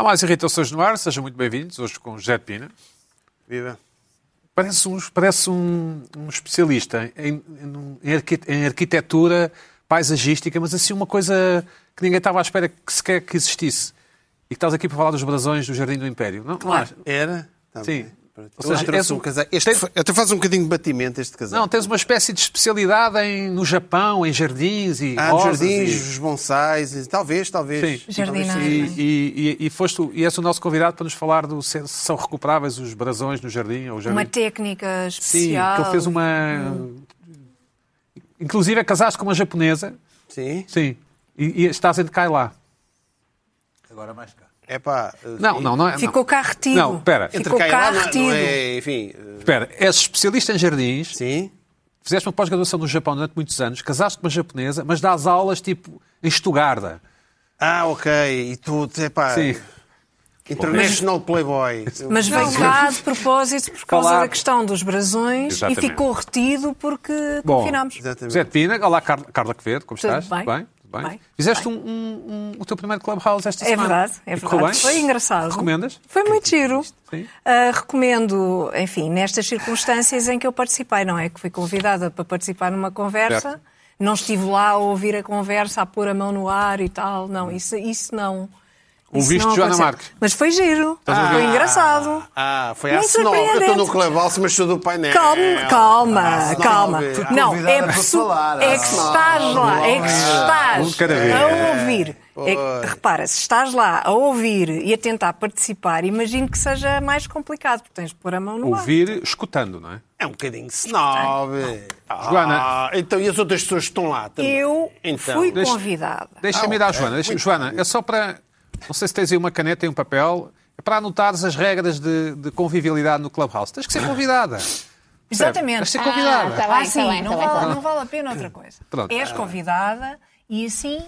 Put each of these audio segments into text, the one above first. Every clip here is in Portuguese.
Há mais irritações no ar, sejam muito bem-vindos, hoje com o José Pina. Viva. Parece um, parece um, um especialista em, em, em arqui- em arquitetura paisagística, mas assim uma coisa que ninguém estava à espera que sequer que existisse. E que estás aqui para falar dos brasões do Jardim do Império. Não, não acha? Era? Tá Sim. Ou seja, trouxe um- um casaco. Este fa- até faz um bocadinho de batimento este casaco. Não, tens uma espécie de especialidade em, no Japão, em jardins e Ah, rosas jardins, e- os bonsais, e- talvez, talvez. Sim. Jardineiro. E, e, e, e, foste, e és o nosso convidado para nos falar do se são recuperáveis os brasões no jardim. Ou jardim. Uma técnica Sim, especial. que ele fez uma. Inclusive, é casaste com uma japonesa. Sim. Sim. E, e estás entre cá e lá. Agora mais cá. É pá. Não, não, não é. Ficou cá retido. Não, espera. Ficou cá cá lá, não, retido. não é, enfim. eh, Espera, és especialista em jardins, Sim. fizeste uma pós-graduação no Japão durante muitos anos, casaste com uma japonesa, mas dás aulas tipo em Stuttgart. Ah, ok. E tu, é pá. Sim. International Playboy. Mas veio cá de propósito por causa Falar- da questão dos brasões Exatamente. e ficou retido porque Bom, confinámos. Exatamente. De Pina, olá Carla, Carla Quevedo, como Tudo estás? bem? Tudo bem? Tudo Bem. Fizeste um- um- um- o teu primeiro Clubhouse esta É semana. verdade, é verdade. bem? Foi engraçado. Recomendas? Foi muito giro. Ah, recomendo, enfim, nestas circunstâncias em que eu participei, não é? Que fui convidada para participar numa conversa, Certo. não estive lá a ouvir a conversa, a pôr a mão no ar e tal. Não, isso, isso não. Isso Ouviste não Joana. Marques? Mas foi giro. a Foi engraçado. Ah, foi Muito Senov. Eu estou no. Clubhouse, mas sou do painel. Calma, calma, Ah, calma. Não, é, para persu- falar. é que se estás lá, é que se estás de a ouvir. É repara, se estás lá a ouvir e a tentar participar, imagino que seja mais complicado, porque tens de pôr a mão no ar. Ouvir escutando, não é? É um bocadinho snob. Ah, Joana. Então, e as outras pessoas que estão lá também? Eu então, fui deixa- convidada. Deixa-me ir à Joana. Deixa Joana, é só para. Não sei se tens aí uma caneta e um papel. É para anotares as regras de, de convivialidade no Clubhouse. Tens que ser convidada. Exatamente. Tens de ser convidada. Ah, tá Ah, bem, sim, tá bem, não, tá bem, vale, tá não vale a pena outra coisa. Pronto. És convidada e assim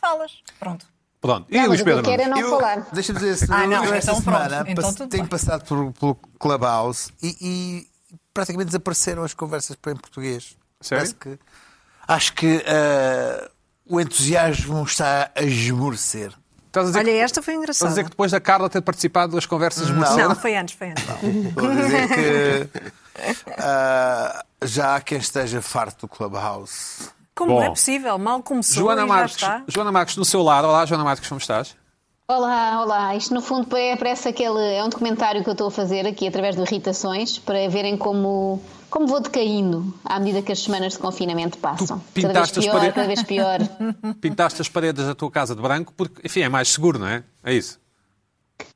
falas. Pronto. Pronto. E Não, Luís que eu Pedro? quero é não falar. Deixa-me dizer, Ah, não, eu esta então pronto, semana então passe- tudo tenho bem. passado por, pelo Clubhouse e, e praticamente desapareceram as conversas para em português. Sério? Que, acho que ah, o entusiasmo está a esmorecer. Estás a dizer, Olha, que, esta foi estás a engraçada. dizer que depois da Carla ter participado das conversas Não. esmoreceram? Não, foi antes, foi antes. Estou a dizer que ah, já há quem esteja farto do Clubhouse. Como Bom. é possível? Mal começou Joana já Marques, está. Joana Marques, no seu lado. Olá, Joana Marques, como estás? Olá, olá. Isto no fundo é- parece aquele. É um documentário que eu estou a fazer aqui através de irritações para verem como, como vou decaindo à medida que as semanas de confinamento passam. Cada vez pintaste as pior, paredes- cada vez pior. Pintaste as paredes da tua casa de branco porque, enfim, é mais seguro, não é? É isso.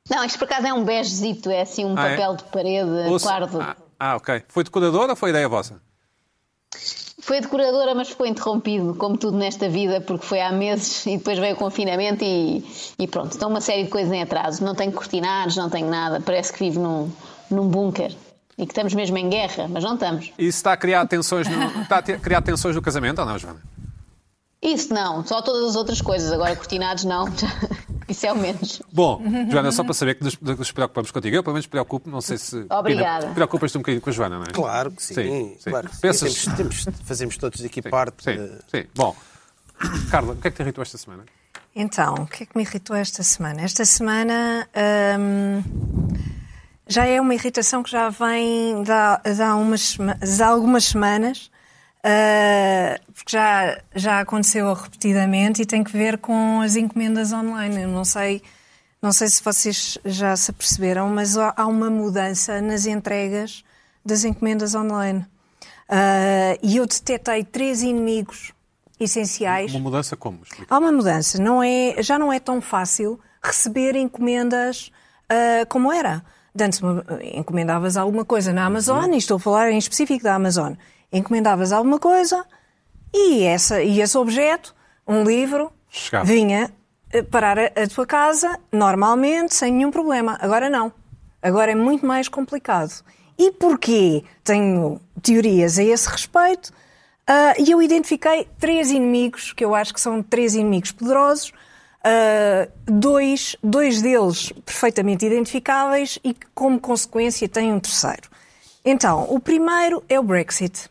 Não, isto por acaso é um begezito, é assim um Ah, é? papel de parede Ou se- pardo. Ah, ah, ok. Foi decoradora ou foi ideia vossa? Foi decoradora, mas ficou interrompido, como tudo nesta vida, porque foi há meses e depois veio o confinamento e, e pronto. Então uma série de coisas em atraso. Não tenho cortinados, não tenho nada. Parece que vivo num, num bunker. E que estamos mesmo em guerra, mas não estamos. Isso está a criar tensões no, está a criar tensões no casamento ou não, Joana? Isso não, só todas as outras coisas. Agora cortinados não. Isso é o menos. Bom, Joana, só para saber que nos, nos preocupamos contigo. Eu, pelo menos, preocupo, não sei se. Obrigada. Preocupas-te um bocadinho com a Joana, não é? Claro que sim. Sim, sim. Claro que sim. Pensas- Temos, temos- fazemos todos aqui Sim, parte. Sim, de- sim. Bom, Carla, o que é que te irritou esta semana? Então, o que é que me irritou esta semana? Esta semana hum, já é uma irritação que já vem de há, umas de há algumas semanas, ah, porque já, já aconteceu repetidamente e tem que ver com as encomendas online. Eu não sei, não sei se vocês já se aperceberam, mas há uma mudança nas entregas das encomendas online. Ah, e eu detetei três inimigos essenciais. Uma mudança como? Explica. Há uma mudança. Não é, já não é tão fácil receber encomendas ah, como era. Antes encomendavas alguma coisa na Amazon, e estou a falar em específico da Amazon. Encomendavas alguma coisa e, essa, e esse objeto, um livro, Chegava. vinha eh, parar a, a tua casa normalmente, sem nenhum problema. Agora não. Agora é muito mais complicado. E porquê? Tenho teorias a esse respeito. Ah, E eu identifiquei três inimigos, que eu acho que são três inimigos poderosos, ah, dois, dois deles perfeitamente identificáveis e que, como consequência, têm um terceiro. Então, o primeiro é o Brexit.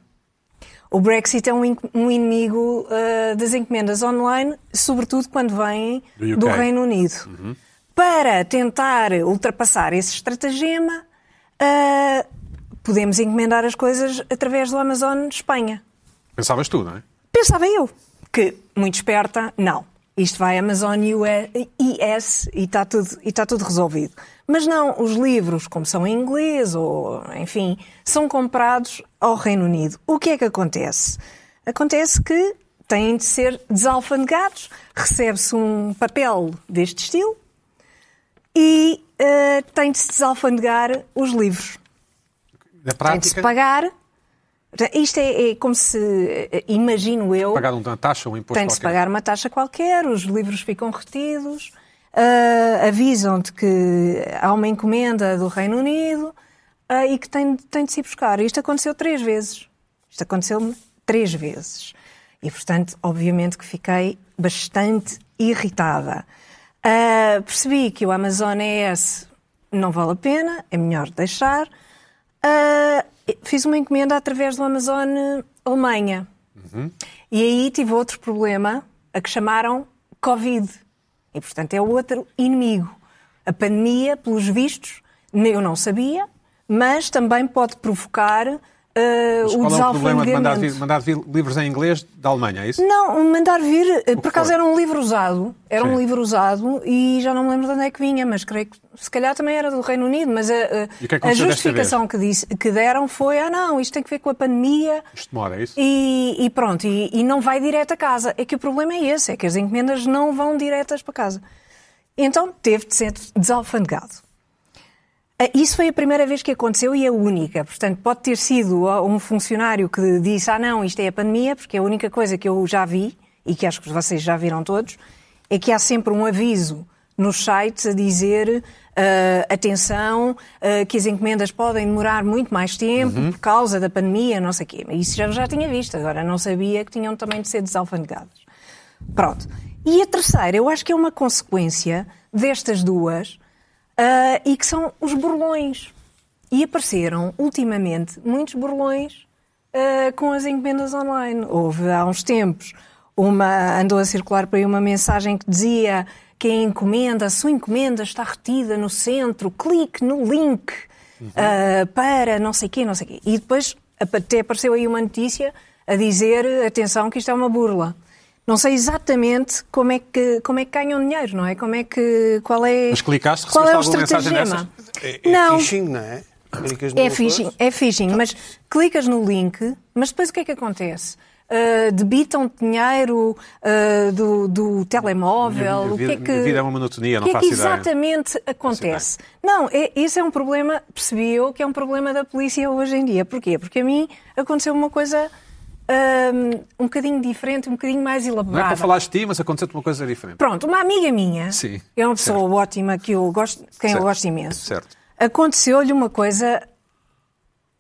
O Brexit é um, um inimigo ah, das encomendas online, sobretudo quando vêm Do do Reino Unido. Para tentar ultrapassar esse estratagema, ah, podemos encomendar as coisas através do Amazon de Espanha. Pensavas tu, não é? Pensava eu que, muito esperta, não. Isto vai Amazon US e está tudo, e está tudo resolvido. Mas não, os livros, como são em inglês ou, enfim, são comprados ao Reino Unido. O que é que acontece? Acontece que têm de ser desalfandegados, recebe-se um papel deste estilo e eh, tem de se desalfandegar os livros. Na Tem de se pagar. Isto é, é como se, eh, imagino eu, pagar uma taxa, um imposto tem de se pagar uma taxa qualquer, os livros ficam retidos, ah, avisam-te que há uma encomenda do Reino Unido ah, e que tem, tem de se buscar. Isto aconteceu três vezes. Isto aconteceu-me três vezes. E, portanto, obviamente que fiquei bastante irritada. Ah, percebi que o Amazon ES não vale a pena, é melhor deixar. Ah, fiz uma encomenda através do Amazon Alemanha. E aí tive outro problema, a que chamaram Covid. E, portanto, é outro inimigo. A pandemia, pelos vistos, eu não sabia, mas também pode provocar Mas o qual é o problema de mandar vir, mandar vir livros em inglês da Alemanha, é isso? Não, mandar vir, eh, por acaso era um livro usado, era um Sim. livro usado e já não me lembro de onde é que vinha, mas creio que se calhar também era do Reino Unido, mas a, a- E o que é que a justificação que, disse, que deram foi, ah não, isto tem que ver com a pandemia Isto demora, é isso? e, e pronto, e, e não vai direto a casa. É que o problema é esse, é que as encomendas não vão diretas para casa. Então teve de ser desalfandegado. Ah, Isso foi a primeira vez que aconteceu e a única. Portanto, pode ter sido um funcionário que disse: Ah, não, isto é a pandemia, porque a única coisa que eu já vi, e que acho que vocês já viram todos, é que há sempre um aviso nos sites a dizer: ah, atenção, ah, que as encomendas podem demorar muito mais tempo por causa da pandemia, não sei o quê. Isso já, já tinha visto, agora não sabia que tinham também de ser desalfandegadas. Pronto. E a terceira, eu acho que é uma consequência destas duas, ah, e que são os burlões. E apareceram, ultimamente, muitos burlões ah, com as encomendas online. Houve há uns tempos, uma, andou a circular por aí uma mensagem que dizia que a encomenda, a sua encomenda está retida no centro, clique no link ah, para não sei quê, não sei quê. E depois até apareceu aí uma notícia a dizer, atenção, que isto é uma burla. Não sei exatamente como é que como é que ganham dinheiro, não é? Como é que qual é Mas clicaste, qual é o estratagema? É, é não, phishing, não é? É phishing, é phishing, mas clicas no link, mas depois o que é que acontece? Ah, debitam dinheiro ah, do, do telemóvel? Minha o que é vida- que, minha vida é uma monotonia, não o que é que ideia. exatamente acontece? Não, é, esse é um problema, percebi eu, que é um problema da polícia hoje em dia. Porquê? Porque a mim aconteceu uma coisa ahm, um bocadinho diferente, um bocadinho mais Não é elaborada. para falar de ti, mas aconteceu-te uma coisa diferente. Pronto, uma amiga minha, Sim, é uma pessoa ótima que eu gosto, quem Certo, eu gosto imenso. certo. Aconteceu-lhe uma coisa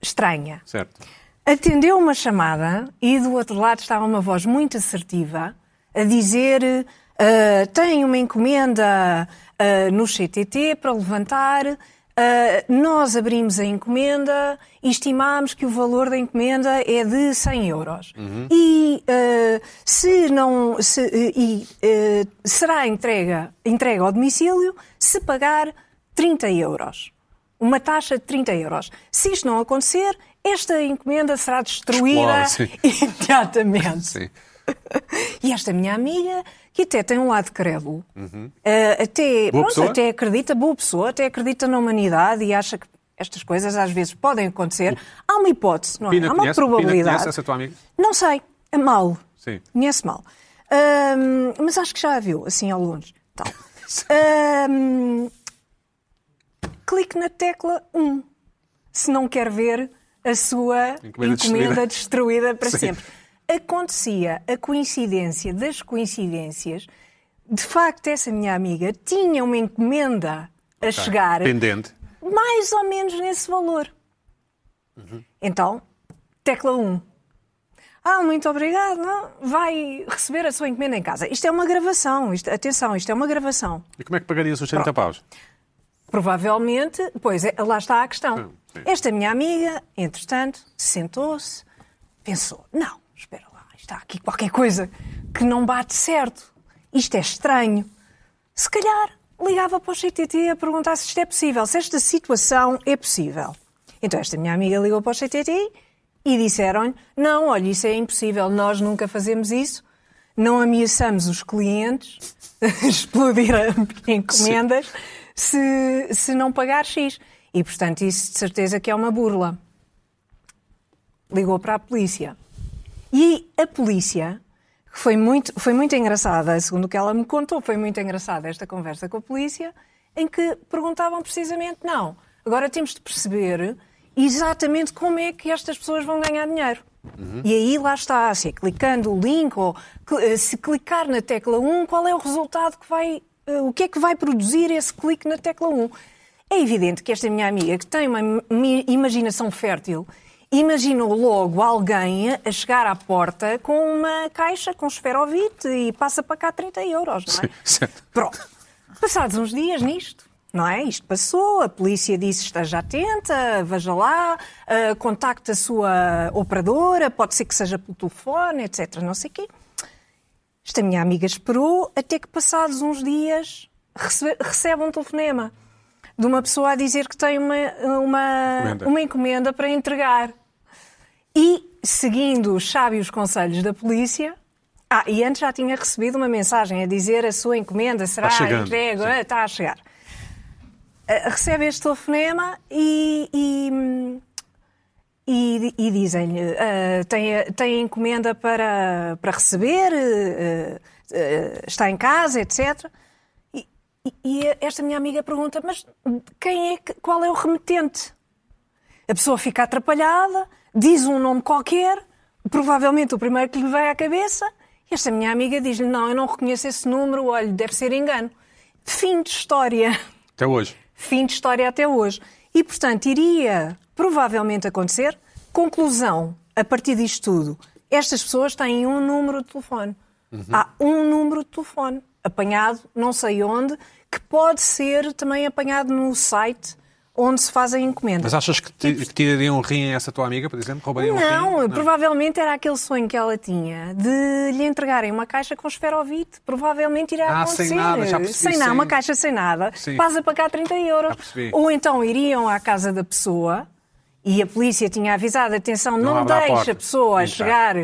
estranha. Certo. Atendeu uma chamada e do outro lado estava uma voz muito assertiva a dizer ah, tem uma encomenda ah, no CTT para levantar, ah, nós abrimos a encomenda e estimámos que o valor da encomenda é de 100 euros. E ah, se não se, e, ah, será entrega, entrega ao domicílio se pagar 30 euros uma taxa de 30 euros. Se isto não acontecer, esta encomenda será destruída Explode, imediatamente. Sim. E esta minha amiga, que até tem um lado crédulo, até, Uhum. Boa pronto, pessoa? até acredita, boa pessoa, até acredita na humanidade e acha que estas coisas às vezes podem acontecer. Há uma hipótese, não é? Pina Há uma conhece? Pina probabilidade. conhece essa tua amiga? Não sei, é mal. Sim. Conhece mal. Ahm, mas acho que já a viu, assim, ao longe. Tal. Ahm, clique na tecla 1 se não quer ver a sua Encomenda encomenda, destruída. destruída para Sim. sempre. Acontecia a coincidência das coincidências. De facto, essa minha amiga tinha uma encomenda a chegar Pendente. mais ou menos nesse valor. Então, tecla 1. Ah, muito obrigado. Não, vai receber a sua encomenda em casa. Isto é uma gravação. Isto, atenção, isto é uma gravação. E como é que pagarias os 30 paus? Provavelmente, pois é, lá está a questão. Sim. Esta minha amiga, entretanto, sentou-se, pensou: não, espera lá, está aqui qualquer coisa que não bate certo. Isto é estranho. Se calhar ligava para o CTT a perguntar se isto é possível, se esta situação é possível. Então esta minha amiga ligou para o CTT e disseram-lhe, não, olha, isso é impossível, nós nunca fazemos isso, não ameaçamos os clientes explodir encomendas se, se não pagar X. E, portanto, isso de certeza que é uma burla. Ligou para a polícia. E a polícia, que foi muito, foi muito engraçada, segundo o que ela me contou, foi muito engraçada esta conversa com a polícia, em que perguntavam precisamente, não, agora temos de perceber exatamente como é que estas pessoas vão ganhar dinheiro. E aí lá está, se é clicando o link ou eh, se clicar na tecla 1, qual é o resultado que vai, eh, o que é que vai produzir esse clique na tecla 1. É evidente que esta minha amiga, que tem uma im- imaginação fértil, imaginou logo alguém a chegar à porta com uma caixa com esferovite e passa para cá 30 euros, não é? Certo. Pronto. Passados uns dias nisto, não é? Isto passou, a polícia disse esteja atenta, veja lá, ah, contacte a sua operadora, pode ser que seja pelo telefone, etc. Não sei o quê. Esta minha amiga esperou até que passados uns dias recebe, recebe um telefonema de uma pessoa a dizer que tem uma, uma, Encomenda. uma encomenda para entregar. E, seguindo os sábios conselhos da polícia, ah, e antes já tinha recebido uma mensagem a dizer a sua encomenda será Está chegando, entregue, sim. está a chegar. Ah, recebe este telefonema e, e, e, e dizem-lhe ah, tem, a- tem encomenda para, para receber, ah, ah, está em casa, etc. E, esta minha amiga pergunta, mas quem é que, qual é o remetente? A pessoa fica atrapalhada, diz um nome qualquer, provavelmente o primeiro que lhe vem à cabeça, e esta minha amiga diz-lhe: Não, eu não reconheço esse número, olha, deve ser engano. Fim de história. Até hoje. Fim de história até hoje. E, portanto, iria provavelmente acontecer. Conclusão, a partir disto tudo, estas pessoas têm um número de telefone. Há um número de telefone apanhado, não sei onde, que pode ser também apanhado no site onde se fazem encomendas. Mas achas que, ti- que tirariam um rim a essa tua amiga, por exemplo? Roubariam um Não, rim? provavelmente era aquele sonho que ela tinha de lhe entregarem uma caixa com esferovite. Provavelmente irá Ah, acontecer. sem nada, já percebi, Sem nada, uma caixa sem nada. Sim. Passa para cá 30 euros. Ou então iriam à casa da pessoa e a polícia tinha avisado, atenção, Não não, a deixe porta. a pessoa chegar,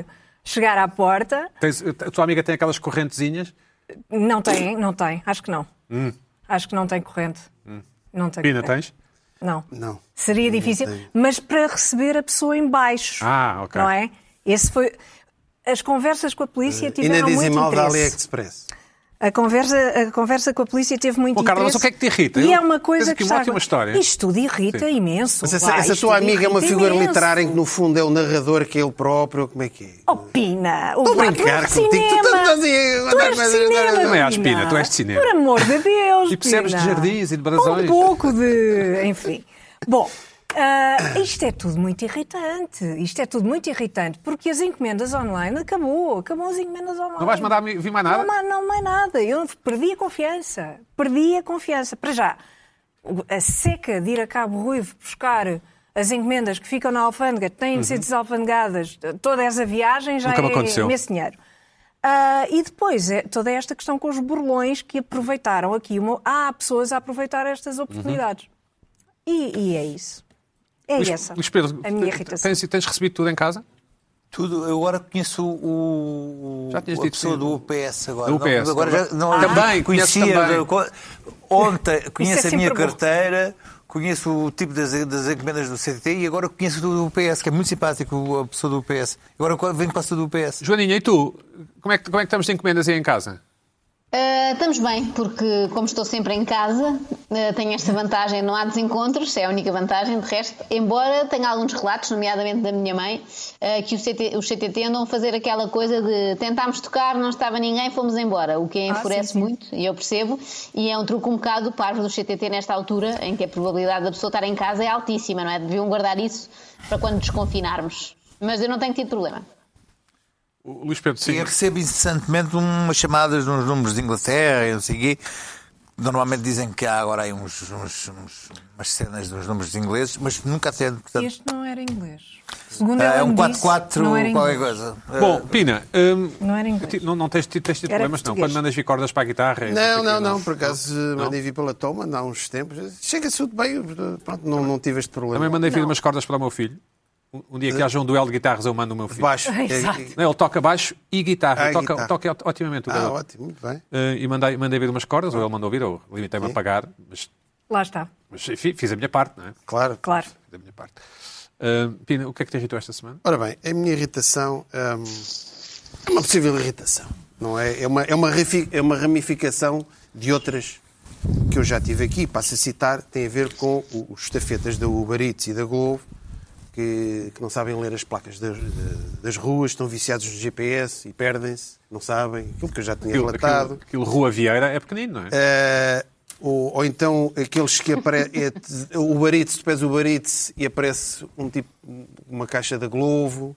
chegar à porta. Tens- a tua amiga tem aquelas correntezinhas? Não tem, não tem, acho que não. Acho que não tem corrente. Não tem Hum. Pina, corrente. tens? Não. Não. Seria difícil, mas para receber a pessoa em baixo. Ah, ok. Não é? Esse foi... As conversas com a polícia E na tiveram muito dizimal da interesse. AliExpress. A conversa, a conversa com a polícia teve muito Oh, Carla, mas interesse. o que é que te irrita? E é uma coisa aqui que uma está... ótima história. Isto tudo irrita Sim. imenso. Mas essa, Vá, essa tua amiga é uma figura imenso. literária em que no fundo é o narrador que é ele próprio, como é que é? Oh, Pina! O Estou a brincar tu contigo. Tu cinema! estás a dizer- Tu és de cinema, Também és, Pina, tu és de cinema. Por amor de Deus, E percebes de jardins e de brasões. Um pouco de... Enfim. Bom, ah, isto é tudo muito irritante. Isto é tudo muito irritante, porque as encomendas online acabou. Acabou as encomendas online. Não vais mandar vir mais nada? Não, não mais nada. Eu perdi a confiança. Perdi a confiança. Para já, a seca de ir a Cabo Ruivo buscar as encomendas que ficam na alfândega, que têm de ser desalfandegadas, toda essa viagem já Uhum. Nunca é aconteceu. imenso dinheiro. Ah, e depois, é toda esta questão com os burlões que aproveitaram aqui. Uma... Há pessoas a aproveitar estas oportunidades. E, e é isso. É Luís, essa Luís Pedro, a minha irritação. tens, tens recebido tudo em casa? Tudo, eu agora conheço o, o Já tinhas a pessoa sim. do UPS agora. Do UPS, Não, agora já, também. não, Ah. Também, conhecia. também. ontem conheço é a minha bom. carteira, conheço o tipo das, das encomendas do CTT e agora conheço do UPS, que é muito simpático a pessoa do UPS. Agora venho para a pessoa do UPS. Joaninha, e tu? Como é que, como é que estamos de encomendas aí em casa? Ah, estamos bem, porque como estou sempre em casa, ah, tenho esta vantagem, não há desencontros, é a única vantagem. De resto, embora tenha alguns relatos, nomeadamente da minha mãe, ah, que CT, os CTT andam a fazer aquela coisa de tentámos tocar, não estava ninguém, fomos embora, o que enfurece sim, sim. muito, e eu percebo, e é um truque um bocado parvo do CTT nesta altura, em que a probabilidade da pessoa estar em casa é altíssima, não é? Deviam guardar isso para quando desconfinarmos. Mas eu não tenho tido problema. O Luís Pedro, sim. eu recebo incessantemente umas chamadas nos números de Inglaterra e não sei o quê. Normalmente dizem que há agora aí uns, uns- uns- umas cenas dos números ingleses, mas nunca tem. Portanto, Este não era inglês. Segundo é ela um disse, 4-4, não era qualquer inglês. coisa. Bom, Pina, hum, Não era inglês. ti- não, não tens, tido- tens tido Era problemas, não? Quando mandas vir cordas para a guitarra... e Não, não, quê, não, por acaso mandei vir pela toma há uns tempos. Chega-se tudo bem, pronto, não, não tive este problema. Também mandei vir Não. umas cordas para o meu filho. Um, dia que haja um duelo de guitarras, eu mando o meu filho. Baixo. Exato. Não, ele toca baixo e guitarra. Ah, Ele toca, guitarra. toca otimamente o Ah, garoto. ótimo, muito bem. Eh, e mandei, mandei vir umas cordas, ou ele mandou vir, ou limitei-me a pagar, mas, Lá está, mas fiz a minha parte, não é? Claro. claro. Fiz a minha parte. Eh, Pina, o que é que te irritou esta semana? Ora bem, a minha irritação hum, é uma possível irritação, não é? É uma, é, uma, é uma ramificação de outras que eu já tive aqui. Passo a citar, tem a ver com os estafetas da Uber Eats e da Globo, que, que não sabem ler as placas das, das ruas, estão viciados no GPS e perdem-se, não sabem, aquilo que eu já tinha Aquilo, relatado. aquilo, aquilo Rua Vieira é pequenino, não é? Eh, ou, ou então aqueles que aparecem. o Uber Eats, tu pedes o Eats e aparece um tipo, uma caixa da Glovo.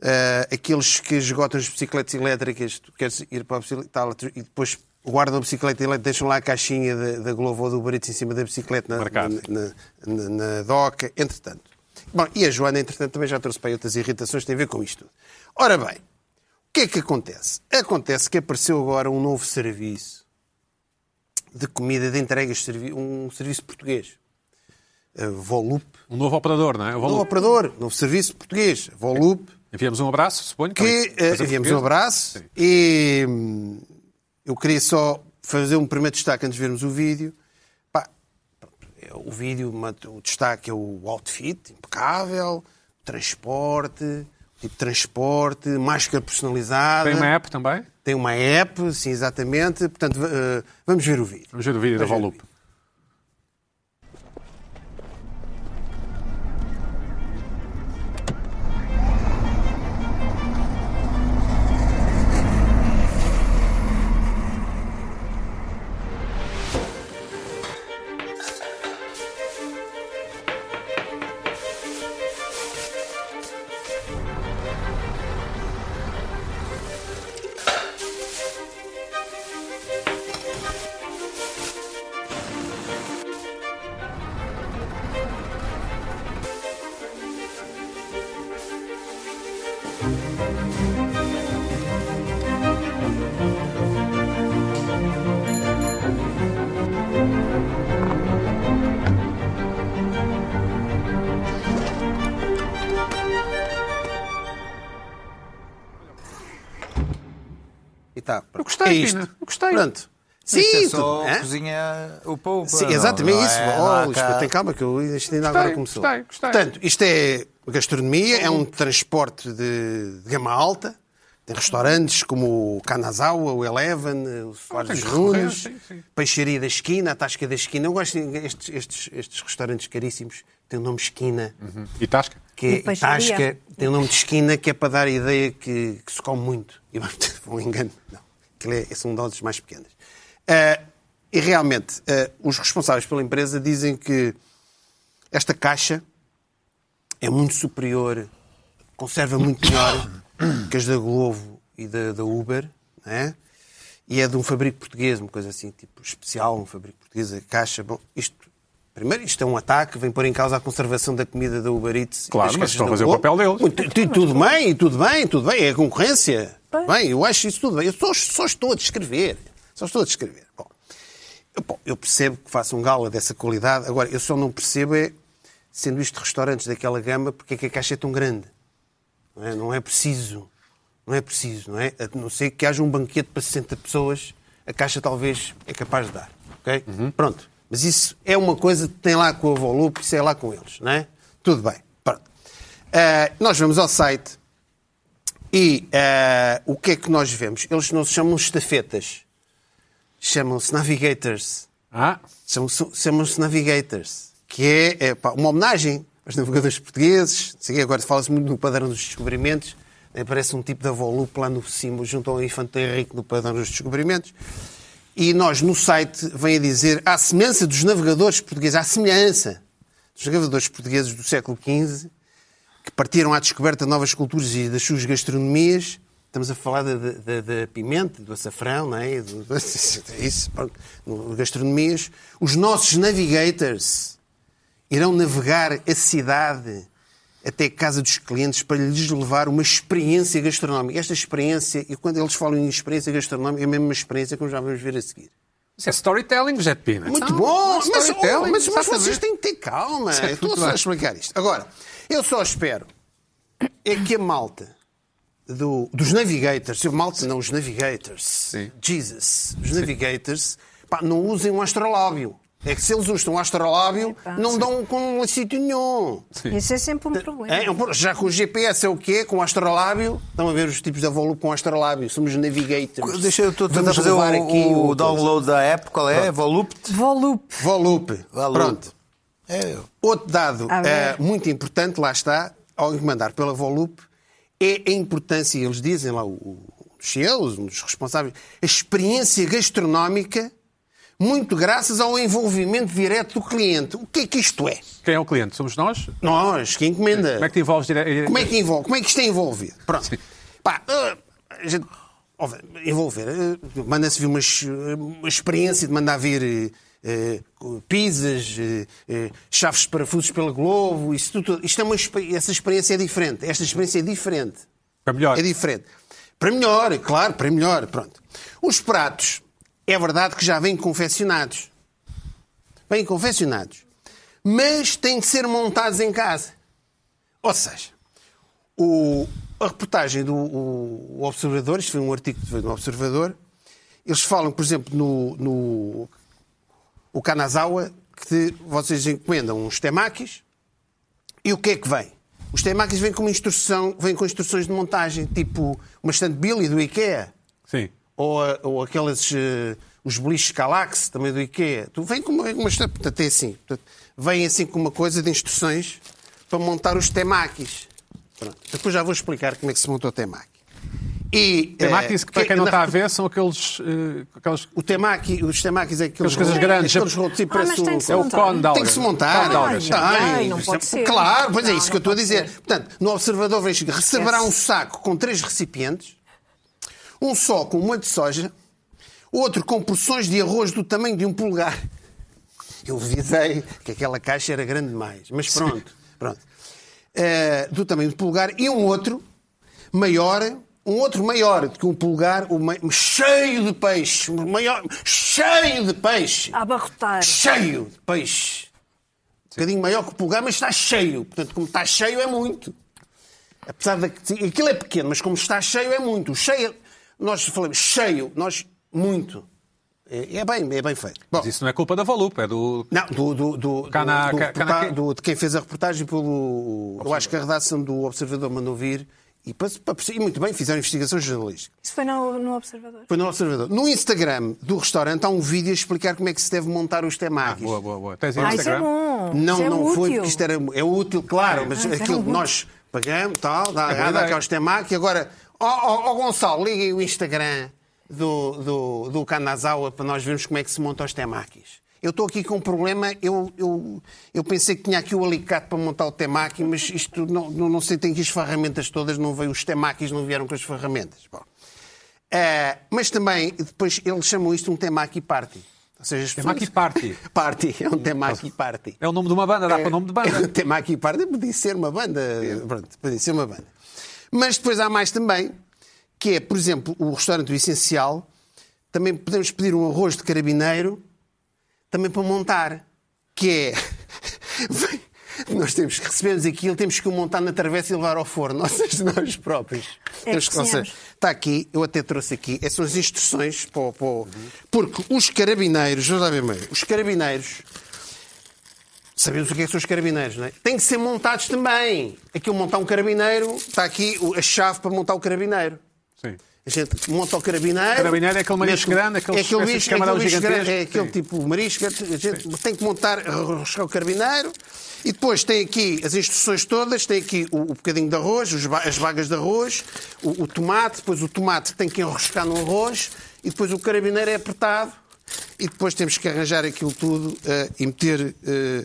Eh, aqueles que esgotam as bicicletas elétricas, tu queres ir para a bicicleta e depois guardam a bicicleta elétrica, deixam lá a caixinha da, da Glovo ou do Eats em cima da bicicleta na, Marcado. na, na- na doca, entretanto. Bom, e a Joana, entretanto, também já trouxe para aí outras irritações que têm a ver com isto. Ora bem, o que é que acontece? Acontece que apareceu agora um novo serviço de comida de entregas, um serviço português. A Volup. Um novo operador, não é? O Novo Volup. operador, novo serviço português. Volup. Enviamos um abraço, suponho. Que também. eh, enviamos um portuguesa. abraço Sim. e hum, eu queria só fazer um primeiro destaque antes de vermos o vídeo. O vídeo, o destaque é o outfit, impecável, o transporte, tipo de transporte, máscara personalizada. Tem uma app também? Tem uma app, sim, exatamente. Portanto, eh, vamos ver o vídeo. Vamos ver o vídeo da Vamos o Volup. Gostei, é isto. Pina, gostei. Pronto. Sim, Isto é só hã? cozinha o pouco. Sim, exatamente isso. É, oh, Lisboa, tem calma que eu, isto ainda agora começou. gostei, gostei. Portanto, isto é gastronomia, é um transporte de, de gama alta. Tem restaurantes como o Kanazawa, o Eleven, o Soares dos sim, sim. Peixaria da Esquina, a Tasca da Esquina. Eu gosto destes estes, estes restaurantes caríssimos. Tem o nome Esquina, E Tasca? que é. Tasca, tem o nome de Esquina, que é para dar a ideia que, que se come muito. E um engano. Não. Aquilo é, são doses mais pequenas. Ah, e realmente, ah, os responsáveis pela empresa dizem que esta caixa é muito superior, conserva muito melhor que as da Globo e da, da Uber, né? e é de um fabrico português, uma coisa assim, tipo especial, um fabrico português, a caixa. Bom, isto, primeiro, isto é um ataque, vem pôr em causa a conservação da comida da Uber Eats. Claro, mas estão a fazer o papel deles. Tudo bem, tudo bem, tudo bem, é a concorrência. Bem, eu acho isso tudo bem. Eu só, só estou a descrever. Só estou a descrever. Bom, eu, bom, eu percebo que façam gala dessa qualidade. Agora, eu só não percebo é, sendo isto restaurantes daquela gama, porque é que a caixa é tão grande. Não é, não é preciso. Não é preciso, não é? A não ser que haja um banquete para 60 pessoas, a caixa talvez é capaz de dar. Ok? Pronto. Mas isso é uma coisa que tem lá com a Volup, isso é lá com eles, não é? Tudo bem. Pronto. Ah, nós vamos ao site e ah, o que é que nós vemos? Eles não se chamam estafetas, chamam-se navigators. Ah, Chamam-se chamam-se Navigators, que é, é, pá, uma homenagem aos navegadores portugueses. Sei Agora fala-se muito no padrão dos descobrimentos. né, Parece um tipo da Volup lá no cimo, junto ao Infante Henrique no padrão dos descobrimentos. E nós, no site, vem a dizer, à semelhança dos navegadores portugueses, à semelhança dos navegadores portugueses do século XV, que partiram à descoberta de novas culturas e das suas gastronomias, Estamos a falar da, pimenta, do açafrão, não é? Do, do- isso, pronto, no- gastronomias. Os nossos navigators irão navegar a cidade até a casa dos clientes para lhes levar uma experiência gastronómica. Esta experiência, e quando eles falam em experiência gastronómica, é a mesma experiência como já vamos ver a seguir. Isso é storytelling, Jet Pina. Muito Então, bom, mas, oh, mas, mas vocês têm que ter calma. Sim, Eu Estou a explicar isto. Agora, eu só espero é que a malta do- dos navigators, eu malta não, os navigators, Sim. Jesus, os navigators, pá, não usem um astrolábio. É que se eles usam um astrolábio, não dão com um sítio nenhum. Isso é sempre um problema. É, é um pro- já com o GPS é o quê? Com o astrolábio. Estão a ver os tipos da Volup com astrolábio. Somos navigators. Deixa eu estou a tentar fazer o, levar aqui o o- download da app. Qual é? Volupt? Volup. Volup. Volup. Pronto. É. Outro dado eh, muito importante, lá está, ao encomendar pela Volup, é a importância, eles dizem lá, os CEOs, um dos responsáveis, a experiência gastronómica, muito graças ao envolvimento direto do cliente. O que é que isto é? Quem é o cliente? Somos nós? Nós, que encomenda. Como é que te envolves dire... Como é que envolve? Como é que isto é envolvido? Pronto. Pá, ah, a gente, envolver. Manda-se vir uma, uma experiência de mandar vir eh, pizzas, eh, eh, chaves de parafusos pela Globo, isso tudo. Isto é uma, essa experiência é diferente. Esta experiência é diferente. Para melhor. É diferente. Para melhor, claro, para melhor. Pronto. Os pratos, é verdade que já vêm confeccionados. Vêm confeccionados. Mas têm de ser montados em casa. Ou seja, o- a reportagem do o, Observador, isto foi um artigo que veio no Observador, eles falam, por exemplo, no, no o Kanazawa, que vocês encomendam uns temakis, e o que é que vem? Os temakis vêm com uma instrução, vêm com instruções de montagem, tipo uma stand Billy do IKEA, Sim. ou, a- ou aqueles eh, os beliches Calax, também do IKEA. Tu vem com uma, uma portanto, é assim. Portanto, vem assim com uma coisa de instruções para montar os temakis. Pronto. Depois já vou explicar como é que se montou o temaki. E, Temakis, eh, que para quem não na- está a ver, são aqueles... eh, aquelas... O temaki, os temakis é aqueles, coisas grandes. Aqueles rolos, tipo, Ah, mas parece tem que se É o cone alga. tem que se montar. Ai, não pode é- ser. Claro, pois é isso que eu estou a dizer. ser. Portanto, no observador vem receberá um saco com três recipientes, um só com molho de soja, outro com porções de arroz do tamanho de um polegar. Eu visei que aquela caixa era grande demais, mas pronto, pronto. Eh, do tamanho de polegar e um outro maior, um outro maior do que um polegar, o mai- cheio de peixe, maior, cheio de peixe A abarrotar. cheio de peixe. Um bocadinho maior que o pulgar, mas está cheio. Portanto, como está cheio, é muito. Apesar de que aquilo é pequeno, mas como está cheio, é muito. O Cheio, nós falamos cheio, nós muito. É, é bem, é bem feito. Bom, Mas isso não é culpa da Volup, é do... não, do, do, do, Cana- do- do cana- do- de quem fez a reportagem pelo. Eu acho que a redação do Observador mandou vir. E, para, para, e muito bem, fizeram investigação jornalística. Isso foi no, no Observador. Foi no Observador. No Instagram do restaurante há um vídeo a explicar como é que se deve montar os temakis. Boa, boa, boa. Tens aí Ah, no isso é Instagram? bom. Não, isso é não foi, útil. porque isto era, é útil, claro, mas Ah, aquilo que nós pagamos, tal, dá, É dá ideia. aqueles temaki. Agora, ó ó, ó, Gonçalo, liga aí o Instagram do, do, do Kanazawa para nós vermos como é que se montam os temakis. Eu estou aqui com um problema, eu, eu, eu pensei que tinha aqui o alicate para montar o temaki, mas isto não, não, não sei, tem aqui as ferramentas todas, não veio os temakis, não vieram com as ferramentas. Bom. Eh, mas também, depois, eles chamam isto um temaki party. Ou seja, as Temaki pessoas- Party. Party, é um temaki party. É o nome de uma banda, dá para o nome de banda. Tema aqui parte, podia ser uma banda. Pronto, podia ser uma banda. Mas depois há mais também, que é, por exemplo, o restaurante do Essencial, também podemos pedir um arroz de carabineiro, também para montar, que é. Nós temos que recebemos aquilo, temos que o montar na travessa e levar ao forno, ou seja, nós próprios. É Temos que ou seja, está aqui, eu até trouxe aqui, essas são as instruções para, o- para o- Porque os carabineiros, vamos lá ver meio, os carabineiros Sabemos o que é que são os carabineiros, não é? Tem que ser montados também. Aquilo montar um carabineiro, está aqui o- a chave para montar o carabineiro. Sim. A gente monta o carabineiro. Carabineiro é aquele marisco mete o- grande, aquele é aquele bicho, camarão aquele bicho gigantesco. grande, É aquele Sim. tipo marisco. A gente tem que montar, arroscar o carabineiro. E depois tem aqui as instruções todas. Tem aqui o, o bocadinho de arroz, os as vagas de arroz, o, o tomate. Depois o tomate tem que enroscar no arroz. E depois o carabineiro é apertado. E depois temos que arranjar aquilo tudo eh, e meter eh,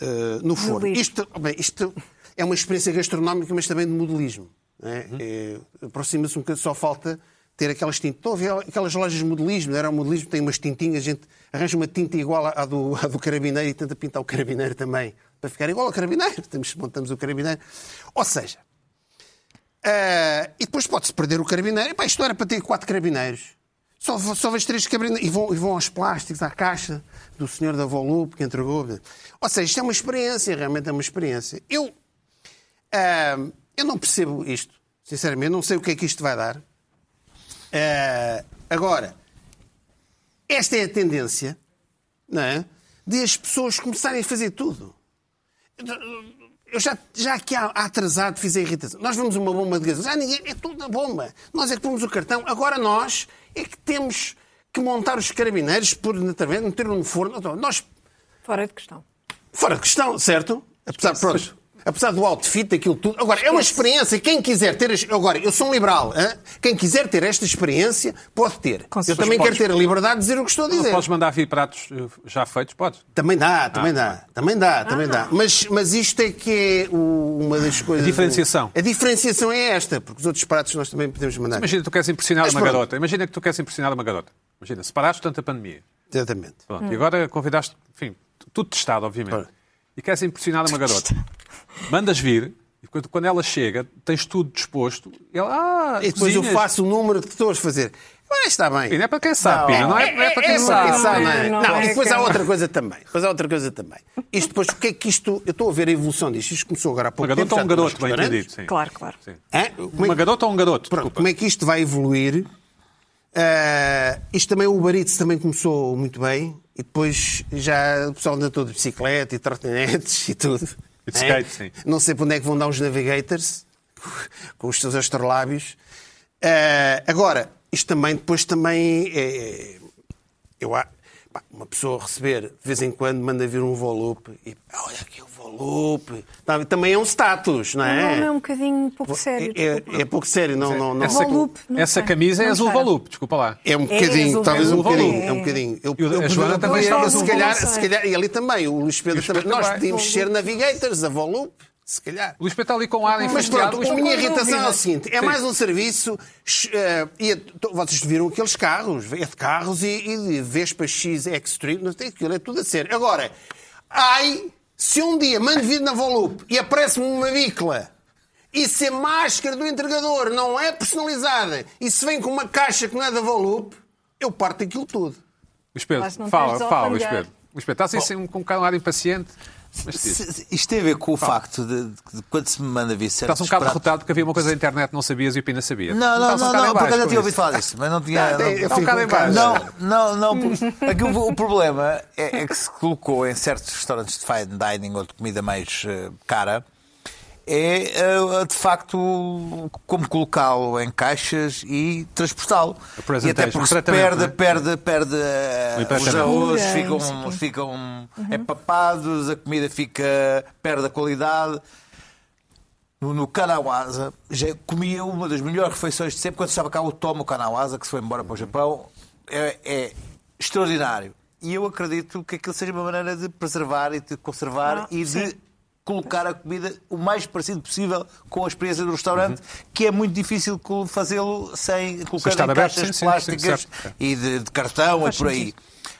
eh, no forno. Isto, bem, isto é uma experiência gastronómica, mas também de modelismo. Não é? É, Aproxima-se um bocadinho, só falta ter aquelas tintas. Estou a ver aquelas lojas de modelismo, era o modelismo, tem umas tintinhas, a gente arranja uma tinta igual à do, à do carabineiro e tenta pintar o carabineiro também, para ficar igual ao carabineiro. Temos, montamos o carabineiro. Ou seja, ah, e depois pode-se perder o carabineiro. Epá, isto não era para ter quatro carabineiros. Só, só vejo três carabineiros. E vão, e vão aos plásticos, à caixa do senhor da Volup que entregou. Ou seja, isto é uma experiência, realmente é uma experiência. Eu, ah, eu não percebo isto, sinceramente. Não sei o que é que isto vai dar. Ah, agora, esta é a tendência não é? de as pessoas começarem a fazer tudo. Eu já, já aqui há, há atrasado fiz a irritação. Nós vemos uma bomba de gasolina. Já ninguém. É tudo na bomba. Nós é que pomos o cartão. Agora nós é que temos que montar os carabineiros, por meter no forno. Nós, Fora de questão. fora de questão, certo? Apesar, pronto, apesar do outfit, aquilo tudo. Agora, é uma experiência. Quem quiser ter. Agora, eu sou um liberal. hã? Quem quiser ter esta experiência, pode ter. Com Eu também Podes- quero ter a liberdade de dizer o que estou a dizer. Podes mandar vir pratos eh, já feitos? Podes. Também dá, também dá, também dá, também Ah. dá. Mas, mas isto é que é uma das coisas. diferenciação. A diferenciação é esta, porque os outros pratos nós também podemos mandar. Imagina que tu queres impressionar Mas uma pronto. garota. Imagina que tu queres impressionar uma garota. Imagina, separaste durante a pandemia. Exatamente. Pronto. E agora convidaste, enfim, tudo testado, obviamente. Ora. E queres impressionar uma garota. Mandas vir, e quando, quando ela chega, tens tudo disposto, e ela, ah, E depois eu cozinhas. faço o número estou a fazer. Mas está bem. Pina, é para quem sabe, Pina, não é, não é para quem é sabe. sabe, não é? Não Não, é e depois há outra coisa também. Depois há outra coisa também. Isto depois, o que é que isto. Eu estou a ver a evolução disto. Isto começou agora há Uma pouco garota tempo. ou já um está nos garoto, bem entendido. Sim. Claro, claro. Sim. É Uma garota ou um garoto? Pronto, como é que isto vai evoluir? Ah, isto também, o Uber Eats também começou muito bem e depois já o pessoal anda todo de bicicleta e trotinetes e tudo. E de É? skate, sim. Não sei para onde é que vão dar os navigators com os seus astrolábios. Ah, agora, isto também depois também é, eu, uma pessoa receber de vez em quando manda vir um volupe e olha aqui o volupe. Tá, Também é um status, não é? nome é um bocadinho pouco sério. É, desculpa. é pouco sério, não, não, não. Essa, Volupe, não essa camisa é Não azul volupe, desculpa lá. É um É, bocadinho, azul talvez um bocadinho. É. É um bocadinho. Eu, E eu a Joana podia- também eu, é se calhar, se calhar, e ali também, o Luís Pedro Luís também. Pedro Nós podíamos ser navigators, a Volupe, se calhar. O Luís ali com ar Mas enfastiado. pronto, a minha irritação é o seguinte: é mais um serviço. eh, e vocês viram aqueles carros, é de carros e, e de Vespa X Extreme, não tem aquilo, é tudo a sério. Agora, ai, se um dia mando vir na Volupe e aparece-me uma bicla e se a máscara do entregador não é personalizada e se vem com uma caixa que não é da Volupe, eu parto aquilo tudo. Luís Pedro, Mas fala, fala, Luís alfandegar. Pedro. Luís Pedro, está assim com um bocado impaciente. Mas se- Isto tem a ver com o facto de, de quando se me manda vir certos Estás um bocado pratos- derrotado porque havia uma coisa da internet que não sabias e o Pina sabia. Não, não, não, não, em por baixo acaso já tinha ouvido falar disso, mas não tinha. Tá, não- eu um bocado em baixo. Não, não, não. porque- Aqui o, o problema é, é que se colocou em certos restaurantes de fine dining ou de comida mais eh, cara é eh, de facto como colocá-lo em caixas e transportá-lo. E até porque se tratamento, perde, né? perde, perde eh, os arroz ficam, ficam empapados, a comida fica, perde a qualidade. No, no Kanawasa, já comia uma das melhores refeições de sempre. Quando estava cá o Tomo Kanawasa, que se foi embora para o Japão, é, é extraordinário. E eu acredito que aquilo seja uma maneira de preservar e de conservar Ah, e de sim. Colocar a comida o mais parecido possível com a experiência do restaurante, que é muito difícil fazê-lo sem colocar estar em aberto, caixas sim, sim, plásticas sim, certo. e de, de cartão Faz e por aí.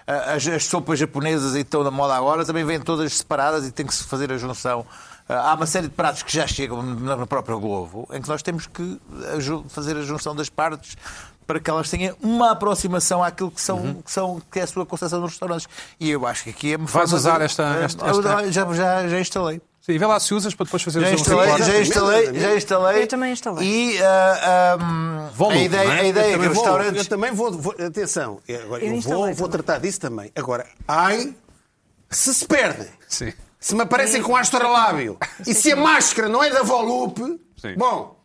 As, as sopas japonesas e estão na moda agora também vêm todas separadas e tem que se fazer a junção. Ah, Há uma série de pratos que já chegam na na própria Globo em que nós temos que fazer a junção das partes para que elas tenham uma aproximação àquilo que, são, que, são, que é a sua concepção nos restaurantes. E eu acho que aqui é uma Vais usar de- esta- Ah, esta- eu esta- Já, já, já instalei. Sim, vê lá se usas para depois fazer Já um instalei, report. já instalei, já instalei. Eu também instalei. E ah, ah, Volume, a ideia, é? a ideia é que os vou, restaurantes. Eu também vou, vou- atenção, eu, agora, Eu eu vou, vou tratar disso também. Agora, ai, se se perdem, Sim. se me aparecem com astrolábio e se a máscara não é da Volupe, Sim. bom,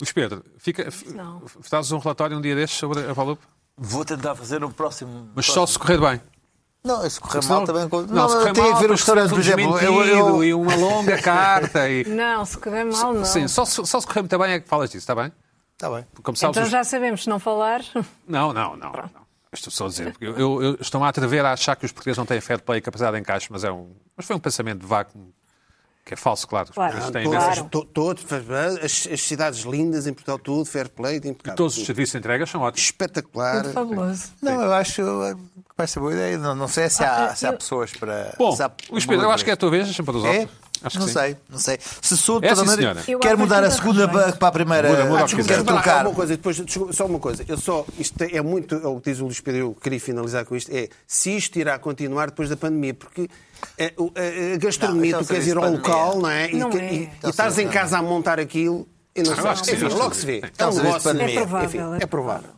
Luís Pedro, fica, f- Não. f- fazes um relatório um dia destes sobre a Valup, Vou tentar fazer no próximo. mas só se correr bem. Não, se correr mal também. Não, não, se correr tem mal, a ver os restaurantes, por um exemplo. Eu, eu, E uma longa carta. E... Não, se correr mal, não. Sim, só, se- só se correr muito bem é que falas disso, está bem? Tá bem. Como sabes, Então os- já sabemos, se não falar. Não, não, não. não. Estou só a dizer. porque Eu, eu, eu estou a atrever a achar que os portugueses não têm fair play e capacidade de encaixe, mas, é um, mas foi um pensamento vago. Que é falso, claro. Claro. têm Claro. To- Todos, as, as cidades lindas em Portugal, tudo, fair play, impecável. Todos os serviços de entrega são ótimos. Espetacular. Tudo fabuloso. Não, eu acho que vai ser boa ideia. Não, não sei se há, Ah, se há eu- pessoas para. Bom, há Luís Pedro, eu acho que é a tua vez, deixa-me pôr os É? óculos. Acho não sei, não sei. Se sou de É, toda sim, maneira, quero mudar a segunda para para a primeira. Muda, muda que quero trocar. uma coisa, depois, desculpa, só uma coisa. Eu só, isto é muito, é o que diz o Luís Pedro, eu queria finalizar com isto, é se isto irá continuar depois da pandemia, porque a, o- a- a gastronomia, Não, tu é um queres ir ao local, não é? E, Não que- é. e- e estás em casa a montar aquilo e não eu acho sabes. Enfim, logo se vê. É um um negócio. É provável, Enfim, é é provável.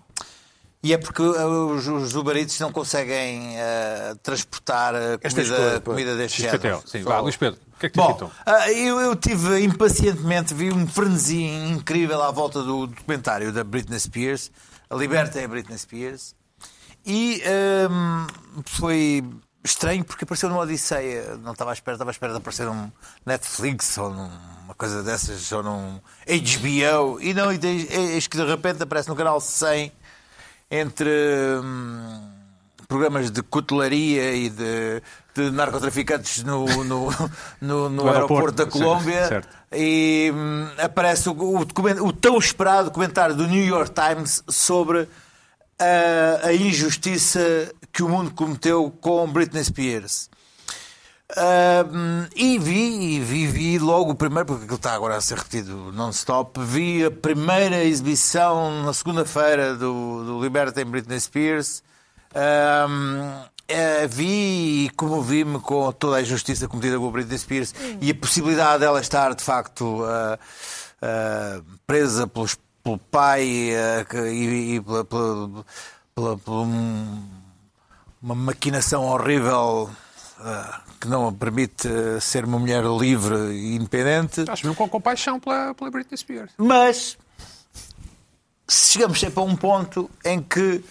E é porque uh, os, os Uber Eats não conseguem uh, transportar uh, Estas comida, coisas, comida deste género. Sim, vá, Luís Pedro, o que é que te Bom, irritou? ah, eu, eu tive impacientemente, vi um frenesi incrível à volta do documentário da Britney Spears, a Libertem a Britney Spears, e hum, foi estranho porque apareceu numa Odisseia, não estava à espera, estava à espera de aparecer num Netflix ou numa coisa dessas, ou num HBO, e não, e de- eis que de repente aparece no canal 100 entre hum, programas de cutelaria e de, de narcotraficantes no, no, no, no aeroporto, aeroporto da Colômbia. certo. e hum, aparece o, o, o tão esperado documentário do New York Times sobre a, a injustiça que o mundo cometeu com Britney Spears. Ahm, e vi, e vi, vi logo o primeiro, porque aquilo está agora a ser repetido non-stop. Vi a primeira exibição na segunda-feira do, do Libertem Britney Spears. Ahm, eh, vi e comovi-me com toda a injustiça cometida com a Britney Spears e a possibilidade dela estar de facto ah, ah, presa pelos, pelo pai que- e, e pela, pela, pela- por um- uma maquinação horrível ah, que não a permite ah, ser uma mulher livre e independente. Acho mesmo com compaixão pela, pela Britney Spears. Mas chegamos sempre a um ponto em que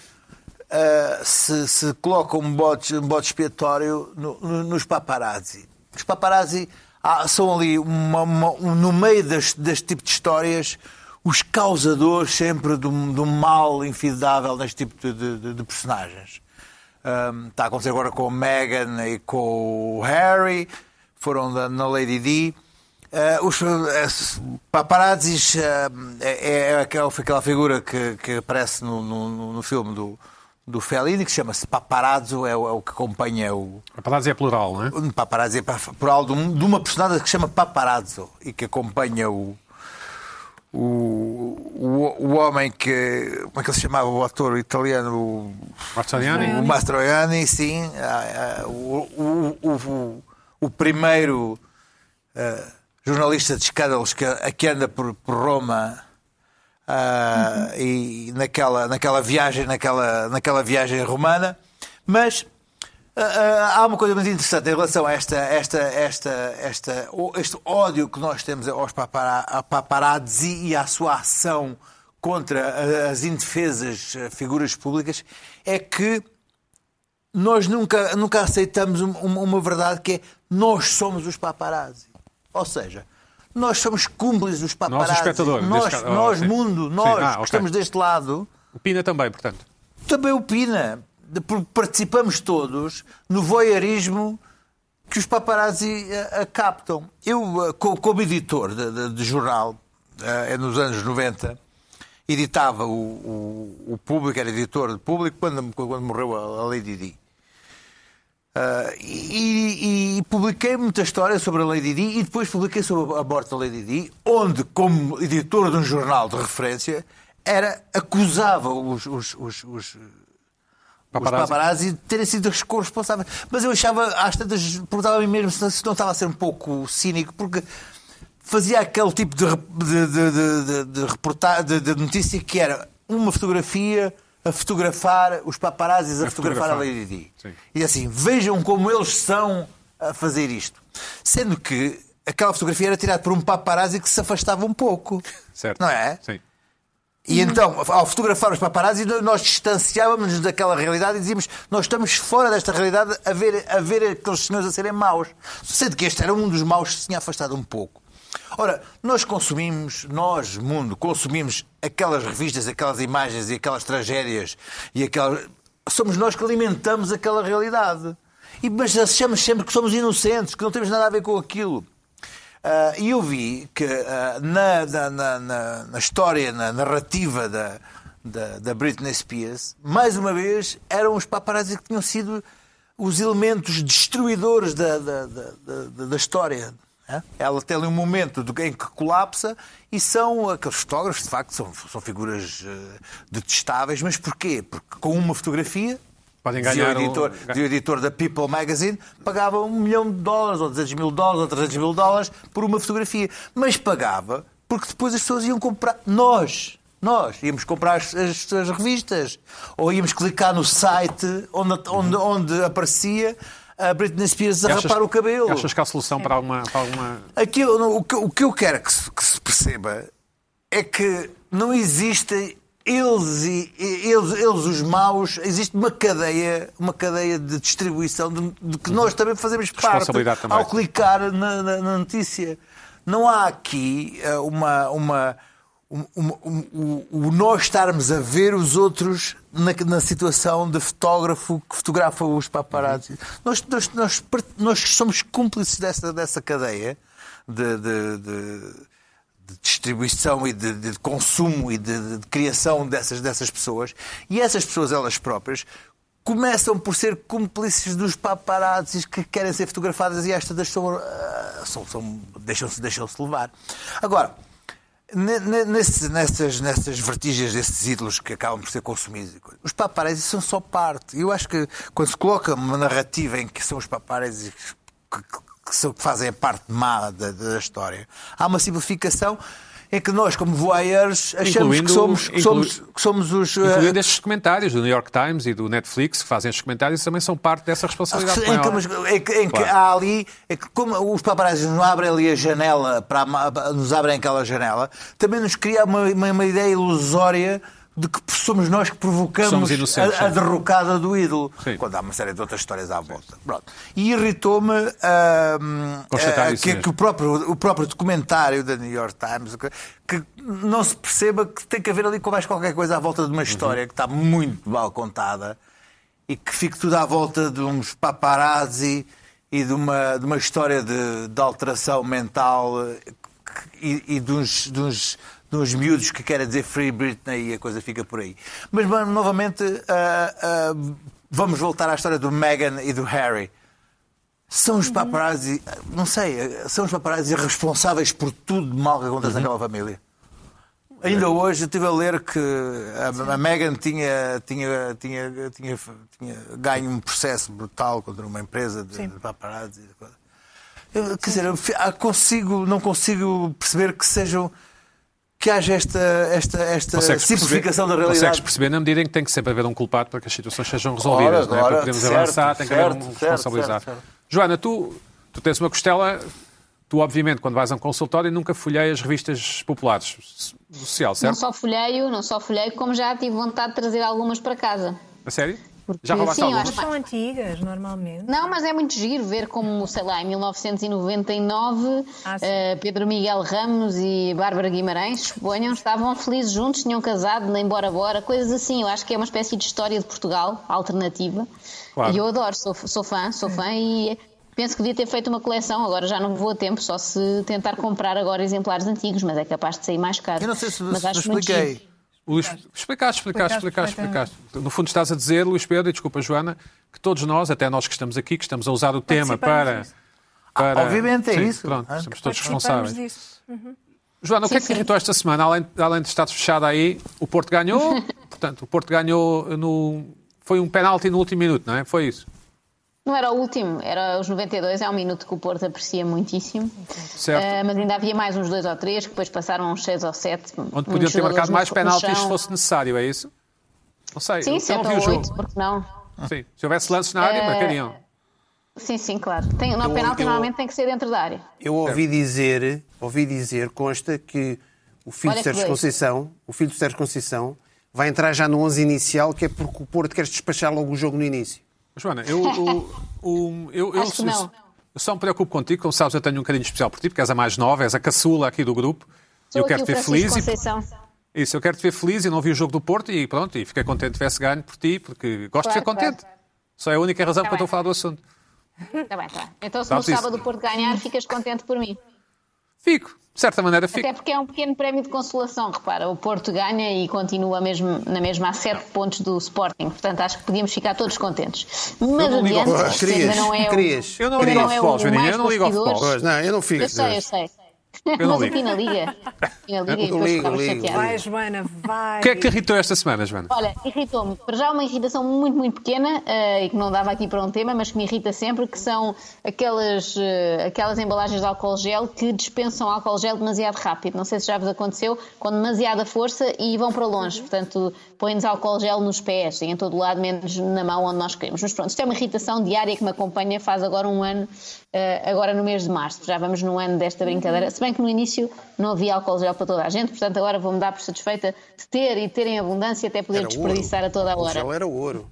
ah, se, se coloca um bote, um bote expiatório no- no- nos paparazzi. Os paparazzi ah, são ali, uma- uma- um- no meio deste tipo de histórias, os causadores sempre de um mal infidável neste tipo de, de- de- personagens. Um, está a acontecer agora com a Meghan e com o Harry, foram da- na Lady Di. Uh, os uh, paparazzis uh, é, é aquela, aquela figura que, que aparece no, no, no filme do, do Fellini, que chama-se paparazzo, é o, é o que acompanha o, palavra é plural, não é? paparazzi é plural de, de uma personagem que se chama Paparazzo e que acompanha o, o, o, o homem que. Como é que ele se chamava? O ator italiano? O, Marciani? o Mastroianni, sim. ah, ah, O, o, o, o, primeiro ah, jornalista de escândalos que, a que anda por, por Roma. ah, e naquela, naquela viagem naquela, naquela viagem romana mas há uma coisa muito interessante em relação a esta, esta, esta, esta, o- este ódio que nós temos aos paparazzi e à sua ação contra as indefesas ah, figuras públicas é que nós nunca, nunca aceitamos um- uma, uma verdade que é nós somos os paparazzi. Ou seja, nós somos cúmplices dos paparazzi. espectador, Nós, neste caso. nós Oh, sim. mundo, Sim. nós Ah, que ok. estamos deste lado, O Pina também, portanto. também opina. Porque Participamos todos no voyeurismo que os paparazzi eh, eh, captam. Eu, eh, co- como editor de, de- jornal, eh, nos anos 90, editava o, o, o público, era editor de público, quando, quando morreu a, a Lady Di. E, e- e publiquei muita história sobre a Lady Di e depois publiquei sobre a morte da Lady Di, onde, como editor de um jornal de referência, era, acusava os, os, os, os, Paparazzi. os paparazzi terem sido os corresponsáveis. Mas eu achava, às tantas, perguntava-me mesmo se não estava a ser um pouco cínico, porque fazia aquele tipo de, de, de, de, de, de de- notícia que era uma fotografia a fotografar os paparazzis a, A fotografar a fotografar. Lady Di. Sim. E assim, vejam como eles são a fazer isto. Sendo que aquela fotografia era tirada por um paparazzi que se afastava um pouco. Certo. Não é? Sim. E então, ao fotografar os paparazzi, nós distanciávamos-nos daquela realidade e dizíamos nós estamos fora desta realidade a ver, a ver aqueles senhores a serem maus. Sendo que este era um dos maus que se tinha afastado um pouco. Ora, nós consumimos, nós, mundo, consumimos aquelas revistas, aquelas imagens e aquelas tragédias e aquelas... Somos nós que alimentamos aquela realidade. E, mas achamos sempre que somos inocentes, que não temos nada a ver com aquilo. Ah, E eu vi que ah, na, na, na, na- história, na narrativa da, da, da Britney Spears, mais uma vez eram os paparazzi que tinham sido os elementos destruidores da, da, da, da- história. né? Ela tem ali um momento em que colapsa e são aqueles fotógrafos, de facto, são, são figuras eh, detestáveis. Mas porquê? Porque com uma fotografia Podem ganhar o o- editor, dizia o editor da People Magazine, pagava um milhão de dólares, ou 200 mil dólares, ou 300 mil dólares por uma fotografia. Mas pagava porque depois as pessoas iam comprar. Nós, nós íamos comprar as, as- as revistas. Ou íamos clicar no site onde, onde, onde aparecia a Britney Spears a achas- rapar o cabelo. Achas que há solução para alguma. Para alguma... Aquilo, o, que, o que eu quero que se, que se perceba é que não existem eles e eles, eles os maus, existe uma cadeia, uma cadeia de distribuição de, de que nós também fazemos parte também. ao clicar na, na- na notícia. Não há aqui eh, uma, uma, um- um- o- o nós estarmos a ver os outros na, na situação de fotógrafo que fotografa os paparazzi. Nós, nós, nós, part- nós somos cúmplices dessa, dessa cadeia de- de- de, de distribuição e de, de consumo e de, de criação dessas, dessas pessoas. E essas pessoas, elas próprias, começam por ser cúmplices dos paparazzis que querem ser fotografadas e estas são, ah, são, são, deixam-se deixam levar. Agora, ne- ne- nesse- nessas, nessas vertigens desses ídolos que acabam por ser consumidos, os paparazzi são só parte. Eu acho que quando se coloca uma narrativa em que são os paparazzi que, que- que que fazem a parte má da, da história, há uma simplificação em que nós, como voyeurs, achamos Incluindo- que somos, que somos, que somos os. ah, Incluindo estes comentários do New York Times e do Netflix, que fazem estes comentários, também são parte dessa responsabilidade. Em que, maior. mas em que- em que Claro. há ali, é que como os paparazzi nos abrem ali a janela, para nos abrem aquela janela, também nos cria uma, uma, uma ideia ilusória de que somos nós que provocamos a, a derrocada do ídolo. Sim. Quando há uma série de outras histórias à volta. Pronto. E irritou-me ah, isso que, que o, próprio, o próprio documentário da New York Times que, não se perceba que tem que haver ali com mais qualquer coisa à volta de uma história que está muito mal contada e que fique tudo à volta de uns paparazzi e de uma, de uma história de, de alteração mental eh, e, e de, uns, de, uns, uns miúdos que querem dizer Free Britney e a coisa fica por aí. Mas, mano, novamente, ah, ah, vamos voltar à história do Meghan e do Harry. São os paparazzi, não sei, são os paparazzi responsáveis por tudo de mal que acontece naquela família. Ainda hoje eu estive a ler que a, a Meghan tinha, tinha, tinha, tinha, ganho um processo brutal contra uma empresa de, de paparazzi. Eu, quer dizer, eu ah, consigo, não consigo perceber que sejam que haja esta, esta, esta Consegues simplificação perceber- da Consegues realidade. perceber na medida em que tem que sempre haver um culpado para que as situações sejam resolvidas, Ora, não é? ora, para podermos certo, avançar, tem que haver um responsabilizado. certo, certo. Joana, tu, tu tens uma costela, tu obviamente quando vais a um consultório nunca folheias revistas populares do social, Não certo? só folheio, não só folheio, como já tive vontade de trazer algumas para casa. A sério? Porque, Já roubaste sim, algumas? São antigas, normalmente. Não, mas é muito giro ver como, sei lá, em 1999, Ah, eh, Pedro Miguel Ramos e Bárbara Guimarães, suponham, estavam felizes juntos, tinham casado, nem bora bora, coisas assim. Eu acho que é uma espécie de história de Portugal, alternativa. Claro. E eu adoro, sou, sou fã, sou fã e penso que devia ter feito uma coleção. Agora já não vou a tempo, só se tentar comprar agora exemplares antigos, mas é capaz de sair mais caro. Eu não sei se, mas se expliquei. Luís, explicaste, explicaste, explicaste, Explicaste. No fundo estás a dizer, Luís Pedro, e desculpa Joana, que todos nós, até nós que estamos aqui, que estamos a usar o tema para... disso. para... obviamente é Sim, isso. Pronto, Ah, somos todos responsáveis. disso. Joana, o que é que irritou esta semana? Além, além de estares fechada aí, o Porto ganhou, portanto, o Porto ganhou no... Foi um penalti no último minuto, não é? Foi isso, Não era o último, era os 92, é um minuto que o Porto aprecia muitíssimo. certo? Uh, mas ainda havia mais uns dois ou três, que depois passaram uns seis ou sete. Onde podiam ter marcado mais penaltis se fosse necessário, é isso? Não sei, Sim, eu sete não vi ou o jogo. oito, porque não? Sim. Se houvesse lances na área, É, marcariam. Sim, sim, claro. Tem, no Eu- penalti eu- normalmente tem que ser dentro da área. Eu ouvi dizer, ouvi dizer, consta que o filho Olha de Sérgio. Conceição, o filho de Sérgio Conceição, vai entrar já no 11 inicial, que é porque o Porto quer despachar logo o jogo no início. Joana, eu, eu, eu, Acho que não. eu só me preocupo contigo, como sabes, eu tenho um carinho especial por ti, porque és a mais nova, és a caçula aqui do grupo. Sou eu quero te ver feliz e. Isso, eu quero te ver feliz e não vi o jogo do Porto e pronto, e fiquei contente que tivesse ganho por ti, porque gosto de Claro, ver contente. claro. Só é a única razão Tá porque eu estou a bem. falar do assunto. Está bem, está bem. Então se no sábado o Porto ganhar, ficas contente por mim. Fico. De certa maneira, fico. Até porque é um pequeno prémio de consolação, repara, o Porto ganha e continua mesmo, na mesma a 7 pontos do Sporting, portanto acho que podíamos ficar todos contentes. Mas adiante, ainda não é o, querias. Eu não ligo ao é futebol, o Joaninha, mais eu não ligo ao futebol. Não, eu não fico. Eu sei, eu sei. Não Mas ligo. aqui na Liga, Liga e Eu depois ligo, ficava ligo. Vai, Joana, vai. O que é que te irritou esta semana, Joana? Olha, irritou-me. Para já uma irritação muito, muito pequena eh, e que não dava aqui para um tema, mas que me irrita sempre, que são aquelas, eh, aquelas embalagens de álcool gel que dispensam álcool gel demasiado rápido. Não sei se já vos aconteceu, com demasiada força e vão para longe. Portanto, põem-nos álcool gel nos pés e em todo lado, menos na mão onde nós queremos. Mas pronto, isto é uma irritação diária que me acompanha faz agora um ano, agora no mês de março. Já vamos no ano desta brincadeira. Se bem que no início não havia álcool gel para toda a gente, portanto agora vou-me dar por satisfeita de ter e ter em abundância até poder Era desperdiçar ouro. a toda a O hora. gel era ouro.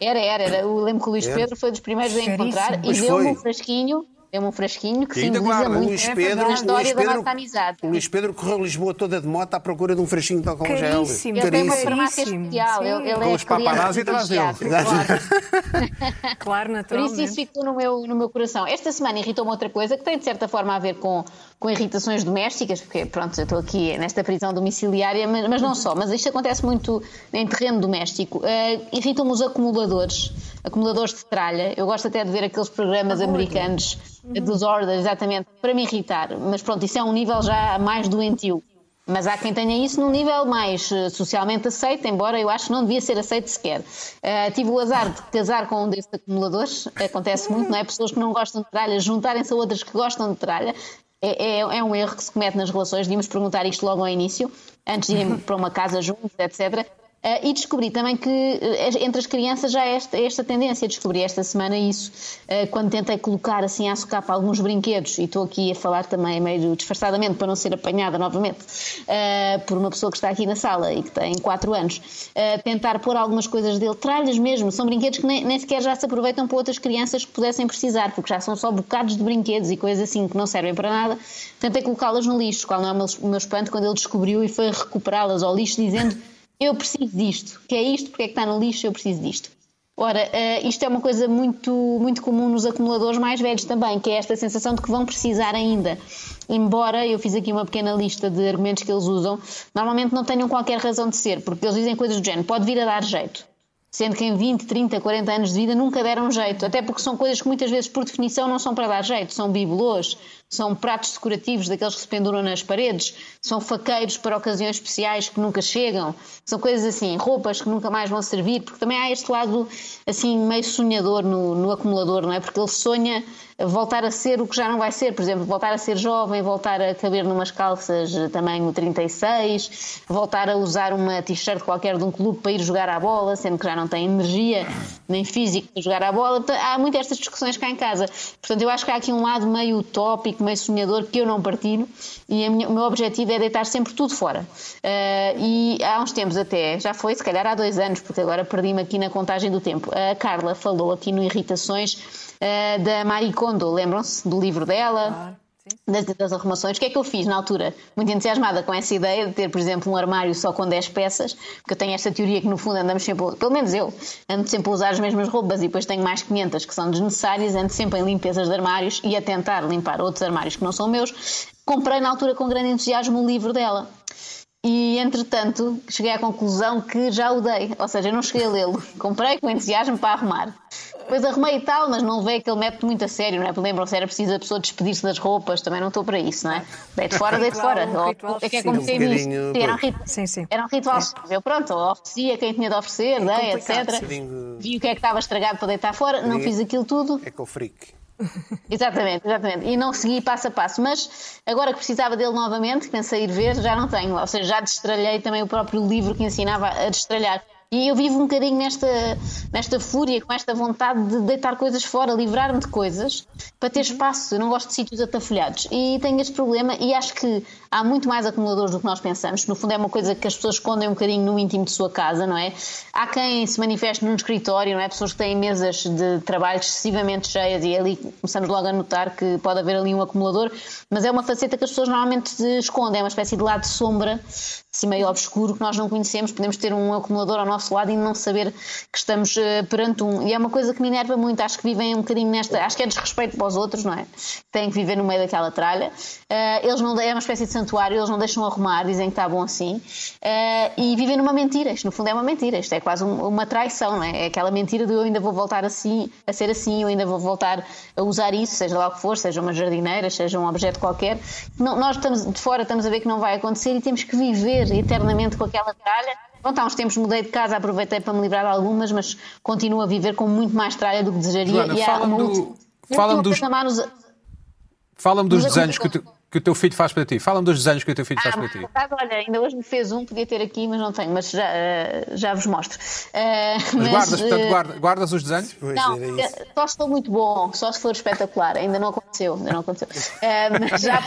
Era, era, era. Eu lembro que o Luís Era. Pedro foi dos primeiros a encontrar e deu-me um frasquinho, deu-me um frasquinho que E ainda simboliza guarda. Muito Luís É Pedro, verdade. o a história Luís da Pedro, nossa amizade. o Luís Pedro correu Lisboa toda de moto à procura de um frasquinho de álcool gel. Caríssimo. Ele tem uma farmácia especial. Sim. Ele, ele Com é os paparazzi privilegiado. Claro, Por naturalmente. isso isso ficou no meu, no meu coração. Esta semana irritou-me outra coisa que tem de certa forma a ver com, com irritações domésticas, porque pronto, eu estou aqui nesta prisão domiciliária, mas, mas não só, mas isto acontece muito em terreno doméstico. Eh, irritam-me os acumuladores, acumuladores de tralha. Eu gosto até de ver aqueles programas americanos dos ordens, exatamente, para me irritar. Mas pronto, isso é um nível já mais doentio. Mas há quem tenha isso num nível mais eh, socialmente aceito, embora eu acho que não devia ser aceito sequer. Eh, tive o azar de casar com um desses acumuladores, acontece muito, não é? Pessoas que não gostam de tralha juntarem-se a outras que gostam de tralha. É, é- é um erro que se comete nas relações, devíamos perguntar isto logo ao início, antes de irem para uma casa juntos, etc. Eh, e descobri também que eh, entre as crianças já há esta, esta tendência. Descobri esta semana isso, eh, quando tentei colocar assim à socapa alguns brinquedos, e estou aqui a falar também meio disfarçadamente para não ser apanhada novamente por uma pessoa que está aqui na sala e que tem 4 anos, tentar pôr algumas coisas dele, tralhas mesmo, são brinquedos que nem, nem sequer já se aproveitam para outras crianças que pudessem precisar, porque já são só bocados de brinquedos e coisas assim que não servem para nada. Tentei colocá-las no lixo, qual não é o meu espanto quando ele descobriu e foi recuperá-las ao lixo dizendo eu preciso disto, que é isto, porque é que está no lixo, eu preciso disto. Ora, eh, isto é uma coisa muito, muito comum nos acumuladores mais velhos também, que é esta sensação de que vão precisar ainda. Embora eu fiz aqui uma pequena lista de argumentos que eles usam, normalmente não tenham qualquer razão de ser, porque eles dizem coisas do género, pode vir a dar jeito. Sendo que em 20, 30, 40 anos de vida nunca deram jeito, até porque são coisas que muitas vezes, por definição, não são para dar jeito. São bibelôs, são pratos decorativos daqueles que se penduram nas paredes, são faqueiros para ocasiões especiais que nunca chegam, são coisas assim, roupas que nunca mais vão servir, porque também há este lado assim meio sonhador no, no acumulador, não é? Porque ele sonha voltar a ser o que já não vai ser, por exemplo, voltar a ser jovem, voltar a caber numas calças tamanho 36, voltar a usar uma t-shirt qualquer de um clube para ir jogar à bola, sendo que já não tem energia nem físico para jogar à bola. Há muitas estas discussões cá em casa. Portanto, eu acho que há aqui um lado meio utópico, meio sonhador, que eu não partilho e minha- o meu objetivo é deitar sempre tudo fora. Ah, e há uns tempos até, já foi, se calhar há dois anos, porque agora perdi-me aqui na contagem do tempo, a Carla falou aqui no Irritações ah, da Marie Kondo, lembram-se do livro dela? das, das arrumações. O que é que eu fiz na altura? Muito entusiasmada com essa ideia de ter, por exemplo, um armário só com 10 peças, porque eu tenho esta teoria que no fundo andamos sempre, pelo menos eu, ando sempre a usar as mesmas roupas e depois tenho mais 500 que são desnecessárias, ando sempre em limpezas de armários e a tentar limpar outros armários que não são meus. Comprei na altura com grande entusiasmo o livro dela. E, entretanto, cheguei à conclusão que já o dei. Ou seja, eu não cheguei a lê-lo. Comprei com entusiasmo para arrumar. Depois arrumei e tal, mas não veio aquele método muito a sério, não é? Lembram-se, era preciso a pessoa despedir-se das roupas. Também não estou para isso, não é? Deito fora, deito Ritual, fora. um ritual é que é sim. como Um quem diz. bocadinho, Sim, Era um, pois. rit- Sim, sim. era um ritual. Eu, pronto, oferecia quem tinha de oferecer, dei, complicado. etc. Vi o que é que estava estragado para deitar fora, não fiz aquilo tudo. É com o freak. Exatamente, exatamente. E não segui passo a passo. Mas agora que precisava dele novamente, pensei ir ver, já não tenho. Ou seja, já destralhei também o próprio livro que ensinava a destralhar. E eu vivo um bocadinho nesta, nesta fúria, com esta vontade de deitar coisas fora, livrar-me de coisas, para ter espaço. Eu não gosto de sítios atafolhados. E tenho este problema, e acho que há muito mais acumuladores do que nós pensamos. No fundo, é uma coisa que as pessoas escondem um bocadinho no íntimo de sua casa, não é? Há quem se manifeste num escritório, não é? Pessoas que têm mesas de trabalho excessivamente cheias, e ali começamos logo a notar que pode haver ali um acumulador, mas é uma faceta que as pessoas normalmente escondem, é uma espécie de lado de sombra, assim meio obscuro, que nós não conhecemos. Podemos ter um acumulador ao nosso lado e não saber que estamos eh, perante um. E é uma coisa que me enerva muito, acho que vivem um bocadinho nesta. Acho que é desrespeito para os outros, não é? Têm que viver no meio daquela tralha. Eh, eles não. É uma espécie de santuário, eles não deixam arrumar, dizem que está bom assim. Eh, e vivem numa mentira. Isto, no fundo, é uma mentira. Isto é quase um- uma traição, não é? É aquela mentira de eu ainda vou voltar assim, a ser assim, eu ainda vou voltar a usar isso, seja lá o que for, seja uma jardineira, seja um objeto qualquer. Não- nós estamos de fora, estamos a ver que não vai acontecer e temos que viver eternamente com aquela tralha. Pronto, há uns tempos mudei de casa, aproveitei para me livrar de algumas, mas continuo a viver com muito mais tralha do que desejaria. Joana, e há fala-me uma do- última- fala-me última dos- nos- Fala-me dos desenhos que teu, que o teu filho faz para ti. Fala-me dos desenhos que o teu filho faz Ah, para mas, ti. olha, ainda hoje me fez um, podia ter aqui, mas não tenho, mas já, eh, já vos mostro. Eh, Mas guardas, eh, portanto, guarda- guardas os desenhos? Pois Não, eh, só se for muito bom, só se for espetacular. Ainda não aconteceu, ainda não aconteceu. Eh, mas já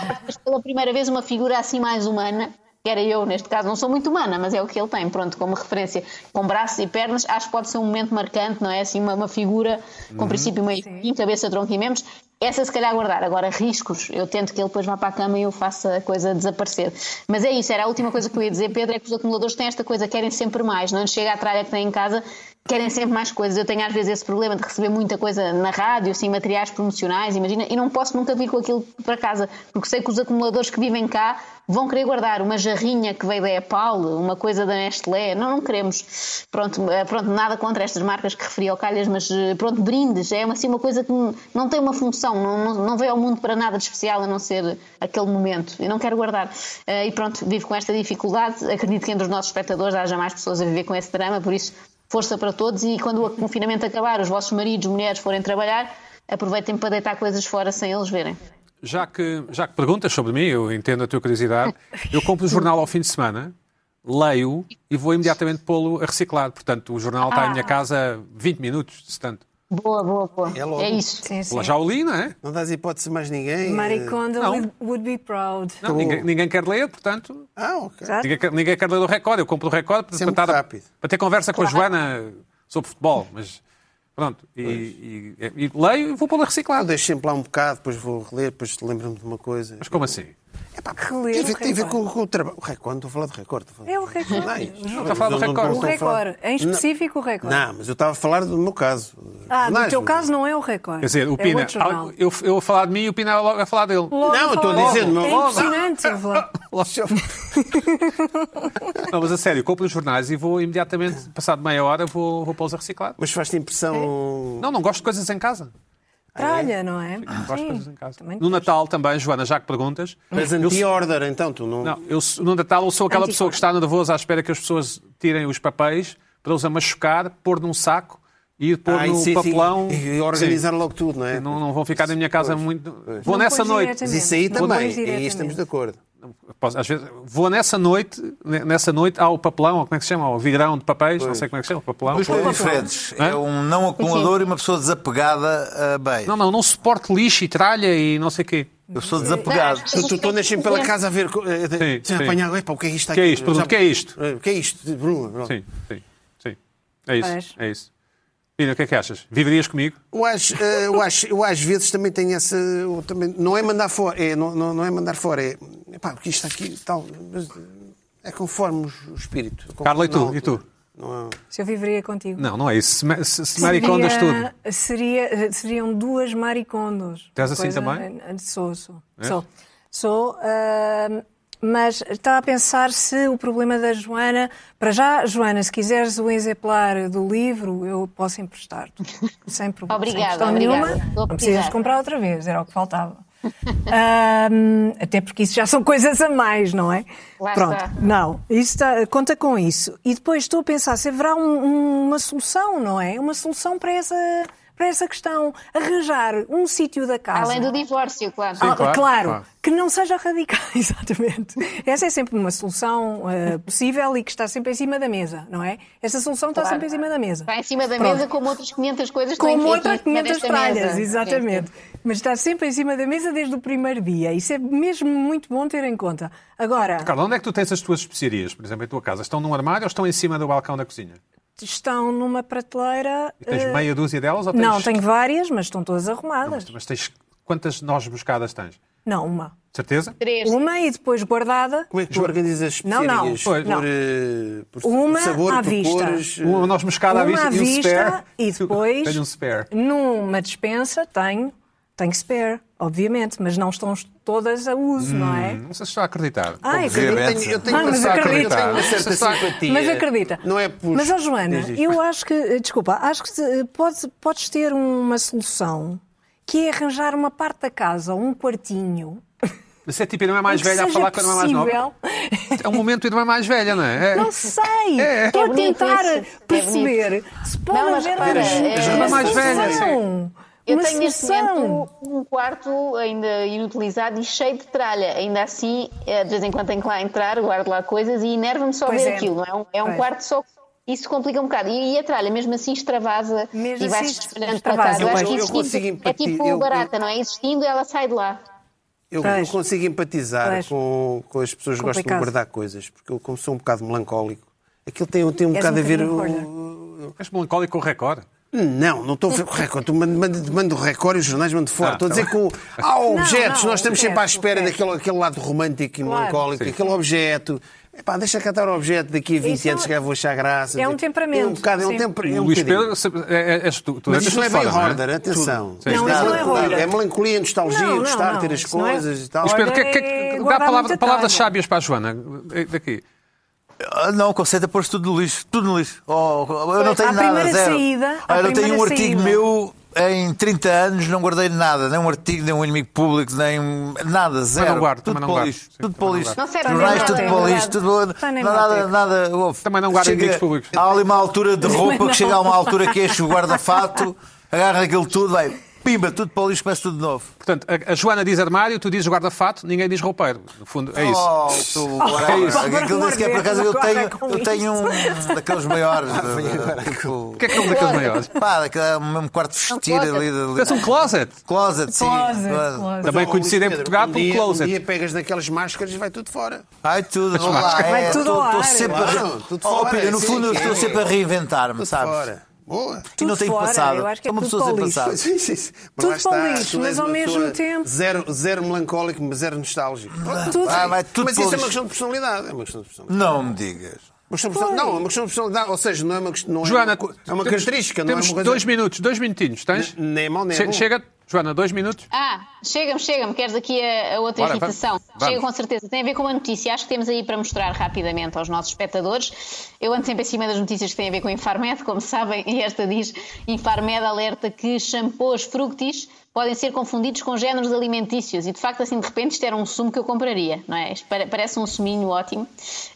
pela primeira vez uma figura assim mais humana, que era eu, neste caso, não sou muito humana, mas é o que ele tem, pronto, como referência, com braços e pernas, acho que pode ser um momento marcante, não é? Assim, uma, uma figura com princípio, meio fim, cabeça, tronco e membros. Essa se calhar guardar. Agora, riscos, eu tento que ele depois vá para a cama e eu faça a coisa desaparecer. Mas é isso, era a última coisa que eu ia dizer, Pedro, é que os acumuladores têm esta coisa, querem sempre mais, não chega à tralha que têm em casa, querem sempre mais coisas. Eu tenho às vezes esse problema de receber muita coisa na rádio, assim, materiais promocionais, imagina, e não posso nunca vir com aquilo para casa, porque sei que os acumuladores que vivem cá vão querer guardar uma jarrinha que veio da Epal, uma coisa da Nestlé, não, não queremos. Pronto, eh, pronto, nada contra estas marcas que referi ao Calhas, mas eh, pronto, brindes, é assim uma coisa que não- tem uma função, não, não, não veio ao mundo para nada de especial a não ser aquele momento. Eu não quero guardar. Eh, E pronto, vivo com esta dificuldade. Acredito que entre os nossos espectadores haja mais pessoas a viver com esse drama, por isso, força para todos. E quando o confinamento acabar, os vossos maridos, mulheres forem trabalhar, aproveitem para deitar coisas fora sem eles verem. Já que, já que perguntas sobre mim, eu entendo a tua curiosidade, eu compro o jornal ao fim de semana, leio e vou imediatamente pô-lo a reciclar. Portanto, o jornal está em minha casa 20 minutos, se tanto. Boa, boa, boa. É logo. É isso. Sim, sim. Já o li, não é? Não dás hipótese a mais ninguém. Mariconda Não. would, be proud. Não, ninguém, ninguém quer ler, portanto, Ah, ok. Ninguém quer, ninguém quer ler o recorde. Eu compro o recorde é para, muito estar a- rápido. para ter conversa com a Joana sobre futebol. Mas pronto, e, e- e leio e vou pô-lo a reciclar. Eu deixo sempre lá um bocado, depois vou reler, depois lembro-me de uma coisa. Mas como assim? Reler Tem a o ver, tem a ver com, com o trabalho. O recorde, estou a falar de recorde. estou É o recorde. Não, Está a falar do recorde. não O estou recorde. Em específico, o recorde. Não, mas eu estava a falar do meu caso. Ah, do Jornais, teu caso não é o recorde. Quer dizer, o é Pina, eu, eu a falar de mim e o Pina logo a falar dele. Logo Não, eu estou a dizer, não- É impressionante. Não, mas a sério, compro os jornais e vou imediatamente, passado meia hora, vou, vou pô-los a reciclar. Mas faz-te impressão. Não, não gosto de coisas em casa. Tralha, não é? Não de Sim. Também No Natal também, Joana, já que perguntas. Mas anti-order, então, tu não. Não, eu, no Natal eu sou aquela pessoa que está nervosa à espera que as pessoas tirem os papéis para os amachucar, pôr num saco e pôr Ah, no sim, sim. papelão. E organizar Sim. logo tudo, não é? Não, não vão ficar na minha casa muito. Vou Não nessa noite. Mas isso aí também. Aí estamos de acordo. Às vezes, vou nessa noite, ne- nessa noite ao papelão, ou como é que se chama? Ao vidrão de papéis, não sei como é que se chama, papelão. Duas coisas diferentes. É um não acumulador e uma pessoa desapegada a bem. Não, não, não suporto lixo e tralha e não sei o quê. Eu sou desapegado. Tu, tu, tu andas sempre pela casa a ver. eh, de- Sim, sim. apanhar, "Epá, o que é isto? Que é aqui?" isto? O que é isto? Eh, O que é isto? Bruno, Bruno. Sim, sim, sim. É isso, Pois. é isso. Pina, o que é que achas? Viverias comigo? Eu acho, eh, eu acho, eu às vezes também tenho essa. também, não é mandar fora, é, não, não, não é mandar fora, é. Epá, porque isto aqui tal. é conforme o espírito. conforme Carla, e tu? E tu? Não é- Se eu viveria contigo. Não, não é isso. Se, se, se maricondas Seria- tudo. Seria, seriam duas maricondos. Tu és assim Coisa- também? Sou, sou. É? Sou. Sou. ah, mas estava a pensar se o problema da Joana. Para já, Joana, se quiseres o exemplar do livro, eu posso emprestar-te. Sem problema. sem Obrigada, questão obrigada. nenhuma. Não precisas comprar outra vez, era o que faltava. Ahm, até porque isso já são coisas a mais, não é? Lá Pronto, está. não, isso está- conta com isso. E depois estou a pensar se haverá um- um- uma solução, não é? Uma solução para essa, para essa questão. Arranjar um sítio da casa. Além do divórcio, claro. Ah, claro, claro, claro. que não seja radical, exatamente. Essa é sempre uma solução eh, possível e que está sempre em cima da mesa, não é? Essa solução está Claro. sempre em cima da mesa. Está em cima da Pronto. mesa como outras 500 coisas Como outras em cima 500 desta tralhas, mesa. exatamente. Mas está sempre em cima da mesa desde o primeiro dia. Isso é mesmo muito bom ter em conta. Agora, Carla, onde é que tu tens as tuas especiarias, por exemplo, em tua casa? Estão num armário ou estão em cima do balcão da cozinha? Estão numa prateleira. E tens eh, meia dúzia delas ou tens... Não, tenho várias, mas estão todas arrumadas. Mas tens quantas nós buscadas tens? Não, uma. Certeza? Três. Uma e depois guardada. Como é que tu organizas as Não, não. Por, Não. eh, por Uma sabor, à por vista. cores? Um noz moscada à uma vista à e um vista spare. e depois Tenho um spare. numa dispensa tenho, tenho spare, obviamente, mas não estão todas a uso, não é? Não sei se estou a acreditar. Ai, Eu acredito. tenho, eu tenho Ah, mas eu tenho uma certa Mas simpatia. Mas acredita. Não é por... Mas, ó Joana, eu acho que, eh, desculpa, acho que se- pode, podes ter uma solução que é arranjar uma parte da casa, um quartinho. Mas é tipo a irmã mais velha a falar com a irmã mais nova. possível. É um momento irmã mais velha, não é? É. Não sei. É. Estou É a bonito tentar isso. É perceber se pode Não, mas haver é- As irmãs mais velhas, solução. Eu uma tenho neste momento um quarto ainda inutilizado e cheio de tralha. Ainda assim, eh, de vez em quando tenho que lá entrar, guardo lá coisas e enerva-me só Pois ver é. aquilo. Não é um, é um quarto só. Isso complica um bocado. E, e a tralha, mesmo assim, extravasa Mesmo e vai-se assim, espalhando para casa. Eu acho pois. que Eu existindo consigo é empatia- tipo eu- barata, não é? Existindo, ela sai de lá. Eu, eu consigo empatizar com, com as pessoas que gostam de guardar coisas, porque eu, como sou um bocado melancólico, aquilo tem, tem um bocado um a ver. o- És melancólico com o recorde. Não, não estou a ver com o recorde. Tu mando, mando, mando o recorde e os jornais mandam fora. Ah, estou a tá dizer que há objetos, não, nós estamos sempre à espera daquele aquele lado romântico e Claro. melancólico, Sim. aquele objeto. Epá, deixa catar o objeto daqui a 20 Isso é anos, se calhar vou achar graça. é um temperamento, É um bocado, é um temperamento. É O um Luís. Pedro é, é, és tu. tu Mas isto não é bem não é? hoarder, atenção. Não, não é melancolia, hoarder. é melancolia, nostalgia, Não, não, gostar de não, ter as não é- coisas e tal. Luís Pedro, que, que, é dá palavras sábias para a Joana. eh, Daqui. Ah, Não, o conceito é pôr tudo no lixo. Tudo no lixo. Oh, eu não tenho À nada, primeira zero. saída, eu tenho um primeira artigo saída. meu em 30 anos, não guardei nada. Nem um artigo, nem um inimigo público, nem nada, zero. não guardo, tudo não para lixo. Sim, Tudo para o não lixo. Não Jornais, tudo para o lixo. Tudo... Não, nada, nada. Também não guardo inimigos públicos. Há ali uma altura de roupa que chega a uma altura que enche o guarda-fato, agarra aquilo tudo, vai, pimba, tudo para o lixo, começa tudo de novo. Portanto, a, a Joana diz armário, tu dizes guarda-fato, ninguém diz roupeiro. No fundo, é isso. Oh, tu, whatever. isso. Aquilo nem sequer por acaso eu tenho, eu tenho um daqueles maiores. tipo, O que é que é um daqueles maiores? Pá, daquele é o mesmo quarto de vestir closet. ali. ali. Tens um closet. Closet, sim. Closet, Closet. closet. Também conhecido em Portugal um por closet. Um dia pegas naquelas máscaras e vai tudo fora. Ai, tudo, lá. Vai é, tudo estou sempre Oh, fora, Pedro, no fundo, estou sempre a reinventar-me, sabes? Boa. E Tudo não tenho fora, passado. eu acho que é Sou uma tudo pessoa sem para o lixo. passado. Sim, sim, sim. Mas Tudo lá para o está, lixo, mas ao uma mesmo tempo- Zero, zero melancólico, mas zero nostálgico. Tudo- Ah, vai tudo mas isso é uma questão de personalidade. É uma questão de personalidade. Não me digas. Uma. Não, é uma questão de personalidade. Ou seja, não é uma questão. Não é Joana, uma, co- é uma temos- característica, não é Temos uma coisa. dois minutos, dois minutinhos, tens? Nem é mau, nem é. Chega, Joana, dois minutos. Ah, chega-me, chega-me. Queres aqui a, a outra Bora, irritação? vamos, vamos. Chega com certeza. Tem a ver com uma notícia. Acho que temos aí para mostrar rapidamente aos nossos espectadores. Eu ando sempre em cima das notícias que têm a ver com Infarmed, como sabem, e esta diz: Infarmed alerta que shampoos fructis podem ser confundidos com géneros alimentícios. E de facto, assim, de repente, isto era um sumo que eu compraria, não é? Parece um suminho ótimo.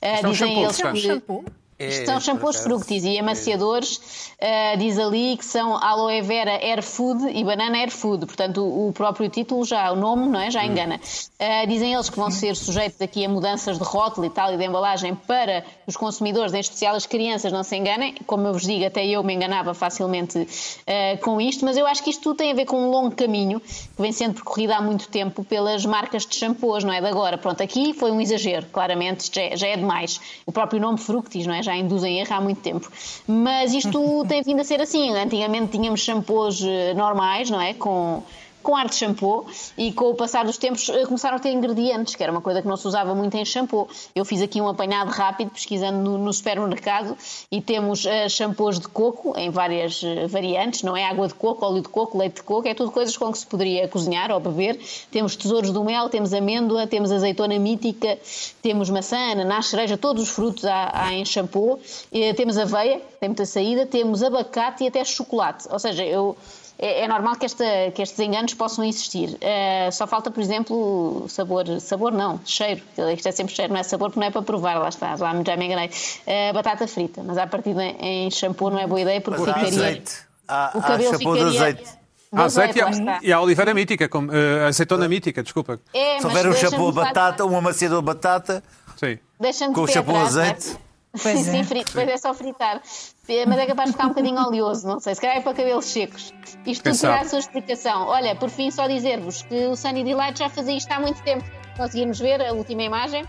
Um dizem shampoo, eles que. Shampoo? Isto são shampoos fructis e amaciadores. Uh, diz ali que são aloe vera air food e banana air food. Portanto, o, o próprio título, já o nome, não é? já engana. Uh, dizem eles que vão ser sujeitos aqui a mudanças de rótulo e tal e de embalagem para os consumidores, em especial as crianças, não se enganem. Como eu vos digo, até eu me enganava facilmente uh, com isto, mas eu acho que isto tudo tem a ver com um longo caminho que vem sendo percorrido há muito tempo pelas marcas de shampoos, não é? De agora. Pronto, aqui foi um exagero, claramente, já é, já é demais. O próprio nome fructis, não é? Já induz em erro há muito tempo. Mas isto tem vindo a ser assim. Antigamente tínhamos shampoos eh, normais, não é? Com, com ar de shampoo e com o passar dos tempos eh, começaram a ter ingredientes, que era uma coisa que não se usava muito em shampoo. Eu fiz aqui um apanhado rápido pesquisando no, no supermercado e temos uh, shampoos de coco em várias uh, variantes, não é água de coco, óleo de coco, leite de coco, é tudo coisas com que se poderia cozinhar ou beber. Temos tesouros do mel, temos amêndoa, temos azeitona mítica, temos maçã, ananás, cereja, todos os frutos há, há em shampoo. E, temos aveia, tem muita saída, temos abacate e até chocolate. Ou seja, eu é, é normal que, esta, que estes enganos possam existir. Uh, só falta, por exemplo, sabor, sabor não, cheiro. Isto é sempre cheiro, não é sabor porque não é para provar, lá está, já, já me enganei. Uh, batata frita, mas à partida em shampoo não é boa ideia porque Mas há ficaria. azeite. Há, o há cabelo shampoo de ficaria. azeite. Há azeite e lá há- está. e há oliveira mítica, como, eh, azeitona mítica, desculpa. É, Se houver um shampoo de batata, um amaciador de batata, Sim. Com o de shampoo é? azeite. Pois sim, é. frito, depois é só fritar. Mas é capaz de ficar um bocadinho oleoso, não sei. Se calhar é para cabelos secos. Isto Quem tudo terá a sua explicação. Olha, por fim, só dizer-vos que o Sunny Delight já fazia isto há muito tempo. Conseguirmos ver a última imagem?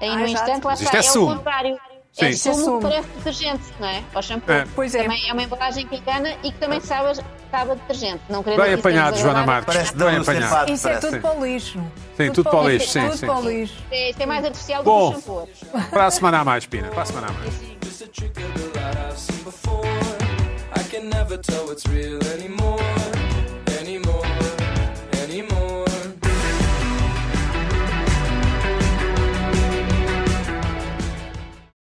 Aí Ah, no exato. instante, lá está. isto é é o contrário. Sim. É Isto é que parece detergente, não é? Ao shampoo. É. Pois é. Também é uma embalagem que engana e que também sabe, acaba detergente. Não Bem apanhado, Joana. Marques. Parece Bem apanhado. Isso é tudo para o lixo. Sim, tudo para o lixo, sim, Tudo sim. para o lixo. É, Isto é mais artificial do Bom. que o shampoo. Para a semana a mais, Pina. Para a semana a mais. Just